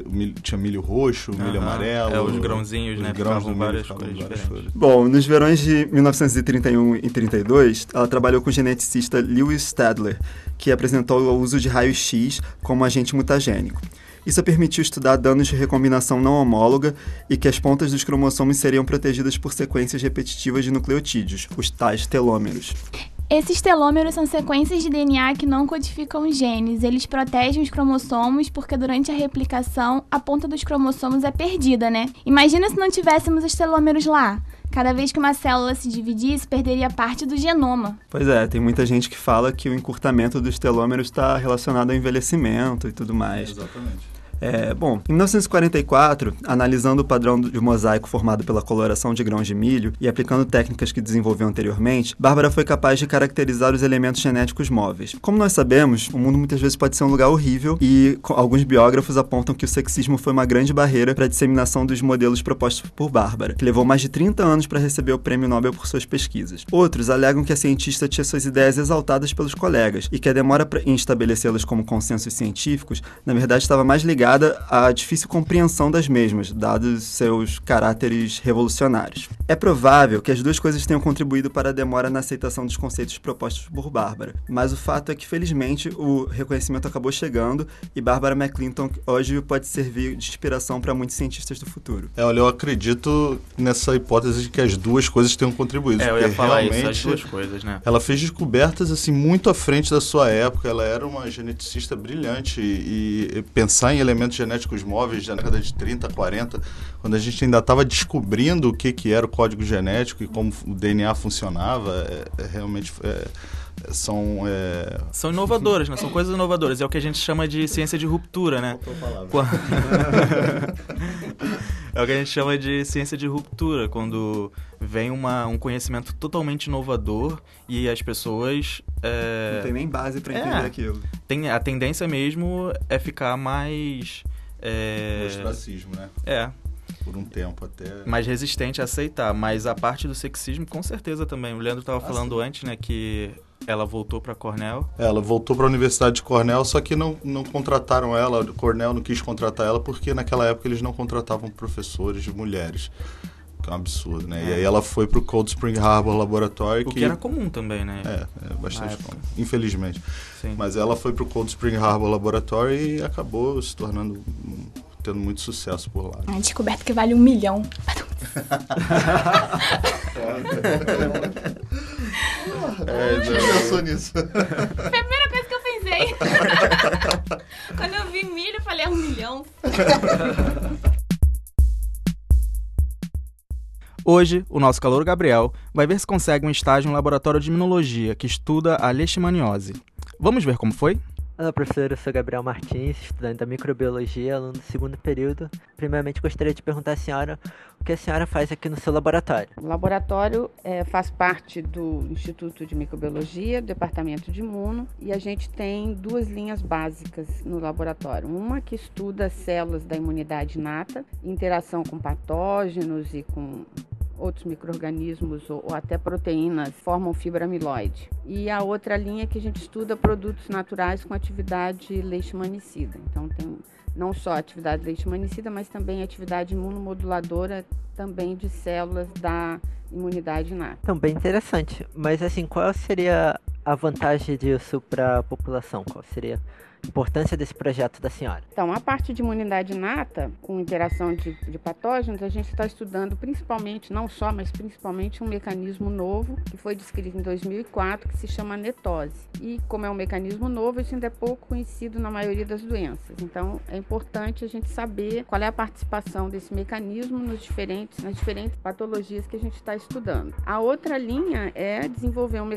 milho- tinha milho roxo, milho amarelo. É, os grãozinhos, os né, grãos ficavam do milho várias cores várias cores. Bom, nos verões de 1931 e 32, ela trabalhou com o geneticista Lewis Stadler, que apresentou o uso de raio-x como agente mutagênico. Isso permitiu estudar danos de recombinação não homóloga e que as pontas dos cromossomos seriam protegidas por sequências repetitivas de nucleotídeos, os tais telômeros. Esses telômeros são sequências de DNA que não codificam genes. Eles protegem os cromossomos porque durante a replicação a ponta dos cromossomos é perdida, né? Imagina se não tivéssemos os telômeros lá. Cada vez que uma célula se dividisse, perderia parte do genoma. Pois é, tem muita gente que fala que o encurtamento dos telômeros está relacionado ao envelhecimento e tudo mais. Exatamente. É, bom, em 1944, analisando o padrão de mosaico formado pela coloração de grãos de milho e aplicando técnicas que desenvolveu anteriormente, Bárbara foi capaz de caracterizar os elementos genéticos móveis. Como nós sabemos, o mundo muitas vezes pode ser um lugar horrível e alguns biógrafos apontam que o sexismo foi uma grande barreira para a disseminação dos modelos propostos por Bárbara, que levou mais de 30 anos para receber o prêmio Nobel por suas pesquisas. Outros alegam que a cientista tinha suas ideias exaltadas pelos colegas e que a demora em estabelecê-las como consensos científicos, na verdade, estava mais ligada ligada à difícil compreensão das mesmas, dados seus caráteres revolucionários. É provável que as duas coisas tenham contribuído para a demora na aceitação dos conceitos propostos por Bárbara, mas o fato é que, felizmente, o reconhecimento acabou chegando e Bárbara McClinton hoje pode servir de inspiração para muitos cientistas do futuro. É, olha, eu acredito nessa hipótese de que as duas coisas tenham contribuído. É, eu ia falar realmente isso, as duas coisas, né? Ela fez descobertas assim muito à frente da sua época. Ela era uma geneticista brilhante e, e pensar em elementos genéticos móveis da década de 30, 40, quando a gente ainda estava descobrindo o que, que era o código genético e como o DNA funcionava, é, é realmente é, são é... são inovadoras, né? São coisas inovadoras. É o que a gente chama de ciência de ruptura, né? é o que a gente chama de ciência de ruptura, quando vem uma, um conhecimento totalmente inovador e as pessoas é... não tem nem base para entender é, aquilo. Tem a tendência mesmo é ficar mais é... O ostracismo, né? É, por um tempo até. Mais resistente a aceitar, mas a parte do sexismo, com certeza também. O Leandro estava ah, falando sim. antes, né, que ela voltou para Cornell. Ela voltou para a Universidade de Cornell, só que não, não contrataram ela, Cornell não quis contratar ela porque naquela época eles não contratavam professores de mulheres. Que é um absurdo, né? É. E aí ela foi para o Cold Spring Harbor Laboratory. O que, que era comum também, né? É, é bastante comum, infelizmente. Sim. Mas ela foi para o Cold Spring Harbor Laboratory e acabou se tornando tendo muito sucesso por lá. A descoberta que vale um milhão. é, já pensou nisso. Foi a primeira coisa que eu pensei. Quando eu vi milho, eu falei, é um milhão. Hoje, o nosso calor Gabriel vai ver se consegue um estágio no laboratório de imunologia que estuda a leishmaniose. Vamos ver como foi? Olá, professor. Eu sou Gabriel Martins, estudante da microbiologia, aluno do segundo período. Primeiramente, gostaria de perguntar à senhora que a senhora faz aqui no seu laboratório. O laboratório é, faz parte do Instituto de Microbiologia, do Departamento de Imuno, e a gente tem duas linhas básicas no laboratório. Uma que estuda células da imunidade inata, interação com patógenos e com outros micro-organismos ou, ou, até proteínas formam fibra amiloide. E a outra linha que a gente estuda produtos naturais com atividade leishmanicida. Então tem não só atividade leishmanicida, mas também atividade imunomoduladora também de células da imunidade inata. Então, bem interessante. Mas assim, qual seria a vantagem disso para a população? Qual seria importância desse projeto da senhora? Então, a parte de imunidade inata, com interação de, de patógenos, a gente está estudando principalmente, não só, mas principalmente um mecanismo novo que foi descrito em 2004, que se chama netose. E como é um mecanismo novo, isso ainda é pouco conhecido na maioria das doenças. Então, é importante a gente saber qual é a participação desse mecanismo nos diferentes, nas diferentes patologias que a gente está estudando. A outra linha é desenvolver um,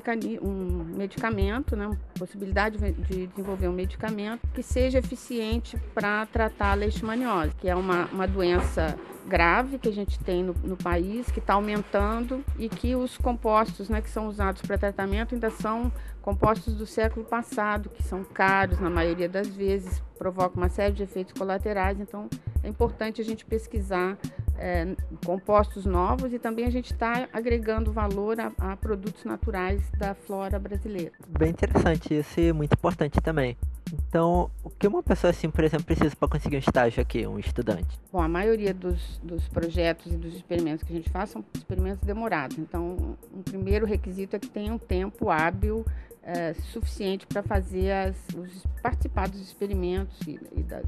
um medicamento, né, possibilidade de desenvolver um medicamento que seja eficiente para tratar a leishmaniose, que é uma, uma doença grave que a gente tem no, no país, que está aumentando e que os compostos né, que são usados para tratamento ainda são compostos do século passado, que são caros na maioria das vezes, provocam uma série de efeitos colaterais. Então, é importante a gente pesquisar é, compostos novos e também a gente está agregando valor a, a produtos naturais da flora brasileira. Bem interessante isso e muito importante também. Então, o que uma pessoa assim, por exemplo, precisa para conseguir um estágio aqui, um estudante? Bom, a maioria dos, dos projetos e dos experimentos que a gente faz são experimentos demorados. Então, um primeiro requisito é que tenha um tempo hábil é, suficiente para fazer as, os, participar dos experimentos e, e das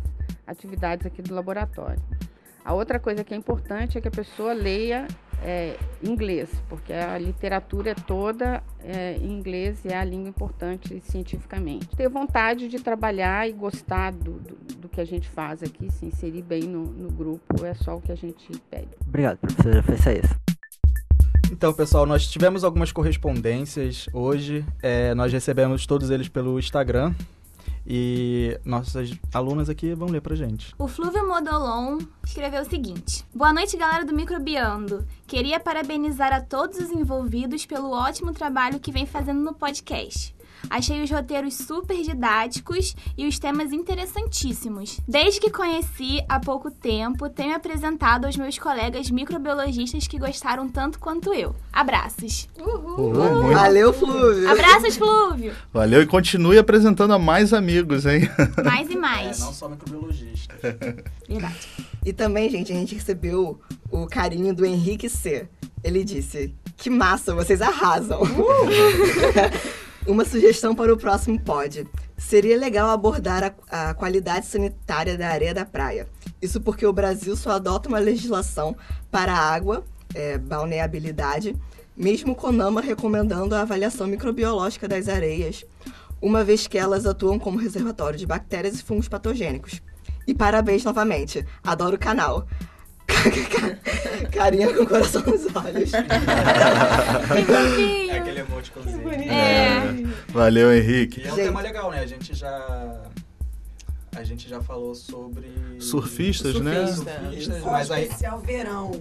atividades aqui do laboratório. A outra coisa que é importante é que a pessoa leia é, inglês, porque a literatura é toda é, em inglês e é a língua importante cientificamente. Ter vontade de trabalhar e gostar do, do, do que a gente faz aqui, se inserir bem no, no, grupo, é só o que a gente pede. Obrigado, professora. Foi só isso. Então, pessoal, nós tivemos algumas correspondências hoje. É, nós recebemos todos eles pelo Instagram. E nossas alunas aqui vão ler pra gente. O Flúvio Modolon escreveu o seguinte: Boa noite, galera do Microbiando. Queria parabenizar a todos os envolvidos pelo ótimo trabalho que vem fazendo no podcast. Achei os roteiros super didáticos e os temas interessantíssimos. Desde que conheci há pouco tempo, tenho apresentado aos meus colegas microbiologistas que gostaram tanto quanto eu. Abraços. Uhul. Uhul. Valeu, Flúvio. Abraços, Flúvio. Valeu e continue apresentando a mais amigos, hein? Mais e mais. É, não só microbiologistas. Verdade. E também, gente, a gente recebeu o carinho do Henrique C. Ele disse: Que massa, vocês arrasam. Uh! Uma sugestão para o próximo pod. Seria legal abordar a, a, qualidade sanitária da areia da praia. Isso porque o Brasil só adota uma legislação para a água, é, balneabilidade, mesmo com NAMA recomendando a avaliação microbiológica das areias, uma vez que elas atuam como reservatório de bactérias e fungos patogênicos. E parabéns novamente. Adoro o canal. Carinha com o coração nos olhos. é aquele emoticonzinho. É. Valeu, Henrique. E é um tema legal, né? A gente já a gente já falou sobre. Surfistas, né? Surfistas, mas aí. Especial verão.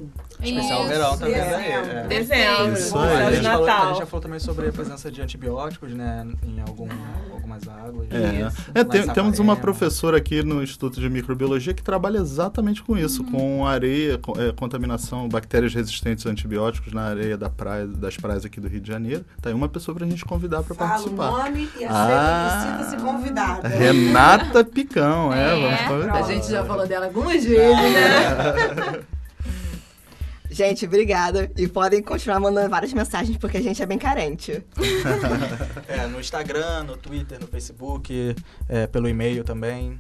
Especial verão também. Dezembro. É. Dezembro. Isso aí. A gente, falou, a Natal. gente já falou também sobre a presença de antibióticos, né? Em algum, algumas águas. É, Isso. É, tem- em temos uma professora aqui no Instituto de Microbiologia que trabalha exatamente com isso, com areia, com, é, contaminação, bactérias resistentes a antibióticos na areia da praia, das praias aqui do Rio de Janeiro. Tá aí uma pessoa pra gente convidar para Fala o participar. nome e Ah. aceita sinta-se convidada. Renata Picão, é, É. vamos convidar. A gente já falou dela algumas vezes, né? Gente, obrigada. E podem continuar mandando várias mensagens porque a gente é bem carente. É, no Instagram, no Twitter, no Facebook, é, pelo e-mail também.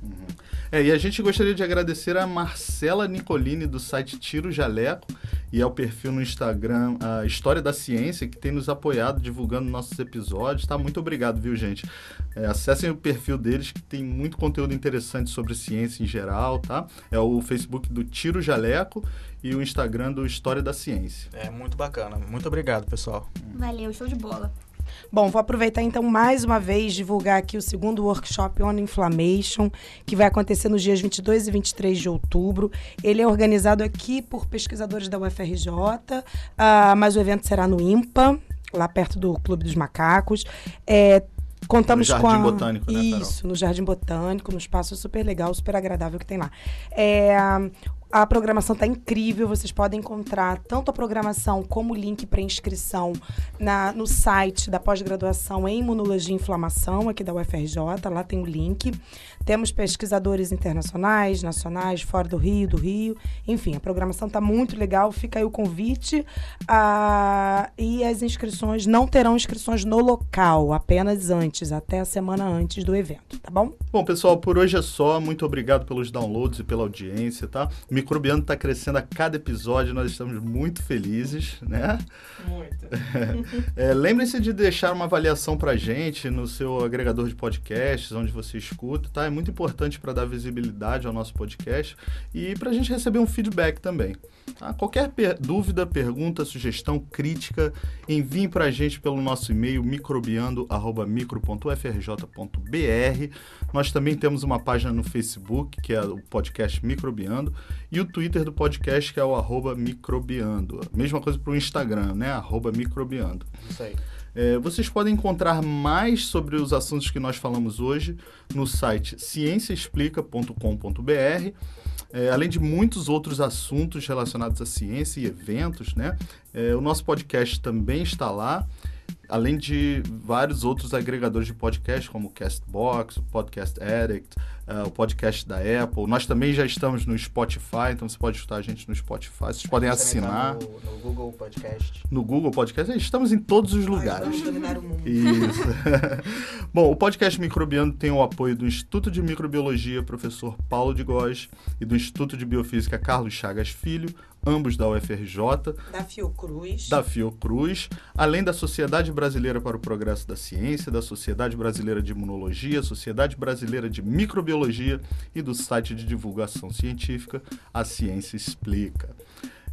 É, e a gente gostaria de agradecer a Marcela Nicolini do site Tiro Jaleco e ao perfil no Instagram a História da Ciência que tem nos apoiado divulgando nossos episódios. Tá? Muito obrigado, viu, gente? É, acessem o perfil deles que tem muito conteúdo interessante sobre ciência em geral, tá? É o Facebook do Tiro Jaleco e o Instagram do História da Ciência. É muito bacana. Muito obrigado, pessoal. Valeu, show de bola. Bom, vou aproveitar então mais uma vez divulgar aqui o segundo workshop On Inflammation, que vai acontecer nos dias 22 e 23 de outubro. Ele é organizado aqui por pesquisadores da UFRJ, ah, mas o evento será no IMPA, lá perto do Clube dos Macacos. É, contamos No com a... Jardim Botânico, né? Isso, no Jardim Botânico, num espaço super legal, super agradável que tem lá. É, a programação está incrível, vocês podem encontrar tanto a programação como o link para inscrição na, no site da pós-graduação em Imunologia e Inflamação, aqui da UFRJ, lá tem o link. Temos pesquisadores internacionais, nacionais, fora do Rio, do Rio. Enfim, a programação está muito legal, fica aí o convite. Ah, e as inscrições não terão inscrições no local, apenas antes, até a semana antes do evento, tá bom? Bom, pessoal, por hoje é só. Muito obrigado pelos downloads e pela audiência, tá? O Microbiano está crescendo a cada episódio, nós estamos muito felizes, né? Muito. É, Lembre-se de deixar uma avaliação pra gente no seu agregador de podcasts, onde você escuta, tá? É muito importante para dar visibilidade ao nosso podcast e para a gente receber um feedback também. tá? Qualquer per- dúvida, pergunta, sugestão, crítica, envie para a gente pelo nosso e-mail microbiando@micro.frj.br. Nós também temos uma página no Facebook, que é o podcast Microbiando, e o Twitter do podcast, que é o arroba microbiando. Mesma coisa para o Instagram, né? Arroba microbiando. Isso aí. É, vocês podem encontrar mais sobre os assuntos que nós falamos hoje no site cienciaexplica.com.br, é, além de muitos outros assuntos relacionados à ciência e eventos, né? É, o nosso podcast também está lá. Além de vários outros agregadores de podcast, como o Castbox, o Podcast Addict, uh, o podcast da Apple. Nós também já estamos no Spotify, então você pode escutar a gente no Spotify. Vocês podem assinar. No, no, Google Podcast. No Google Podcast. Estamos em todos os lugares. vamos dominar o mundo. Isso. Bom, o podcast Microbiano tem o apoio do Instituto de Microbiologia, professor Paulo de Góes, e do Instituto de Biofísica Carlos Chagas Filho, ambos da UFRJ. Da Fiocruz. Da Fiocruz, além da Sociedade Brasileira para o Progresso da Ciência, da Sociedade Brasileira de Imunologia, Sociedade Brasileira de Microbiologia e do site de divulgação científica A Ciência Explica.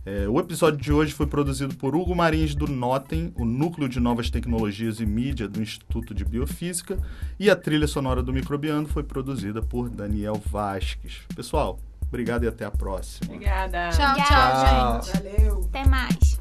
É, o episódio de hoje foi produzido por Hugo Marins do Notem, o Núcleo de Novas Tecnologias e Mídia do Instituto de Biofísica, e a trilha sonora do Microbiano foi produzida por Daniel Vasques. Pessoal, obrigado e até a próxima. Obrigada. Tchau, tchau, Tchau. gente. Valeu. Até mais.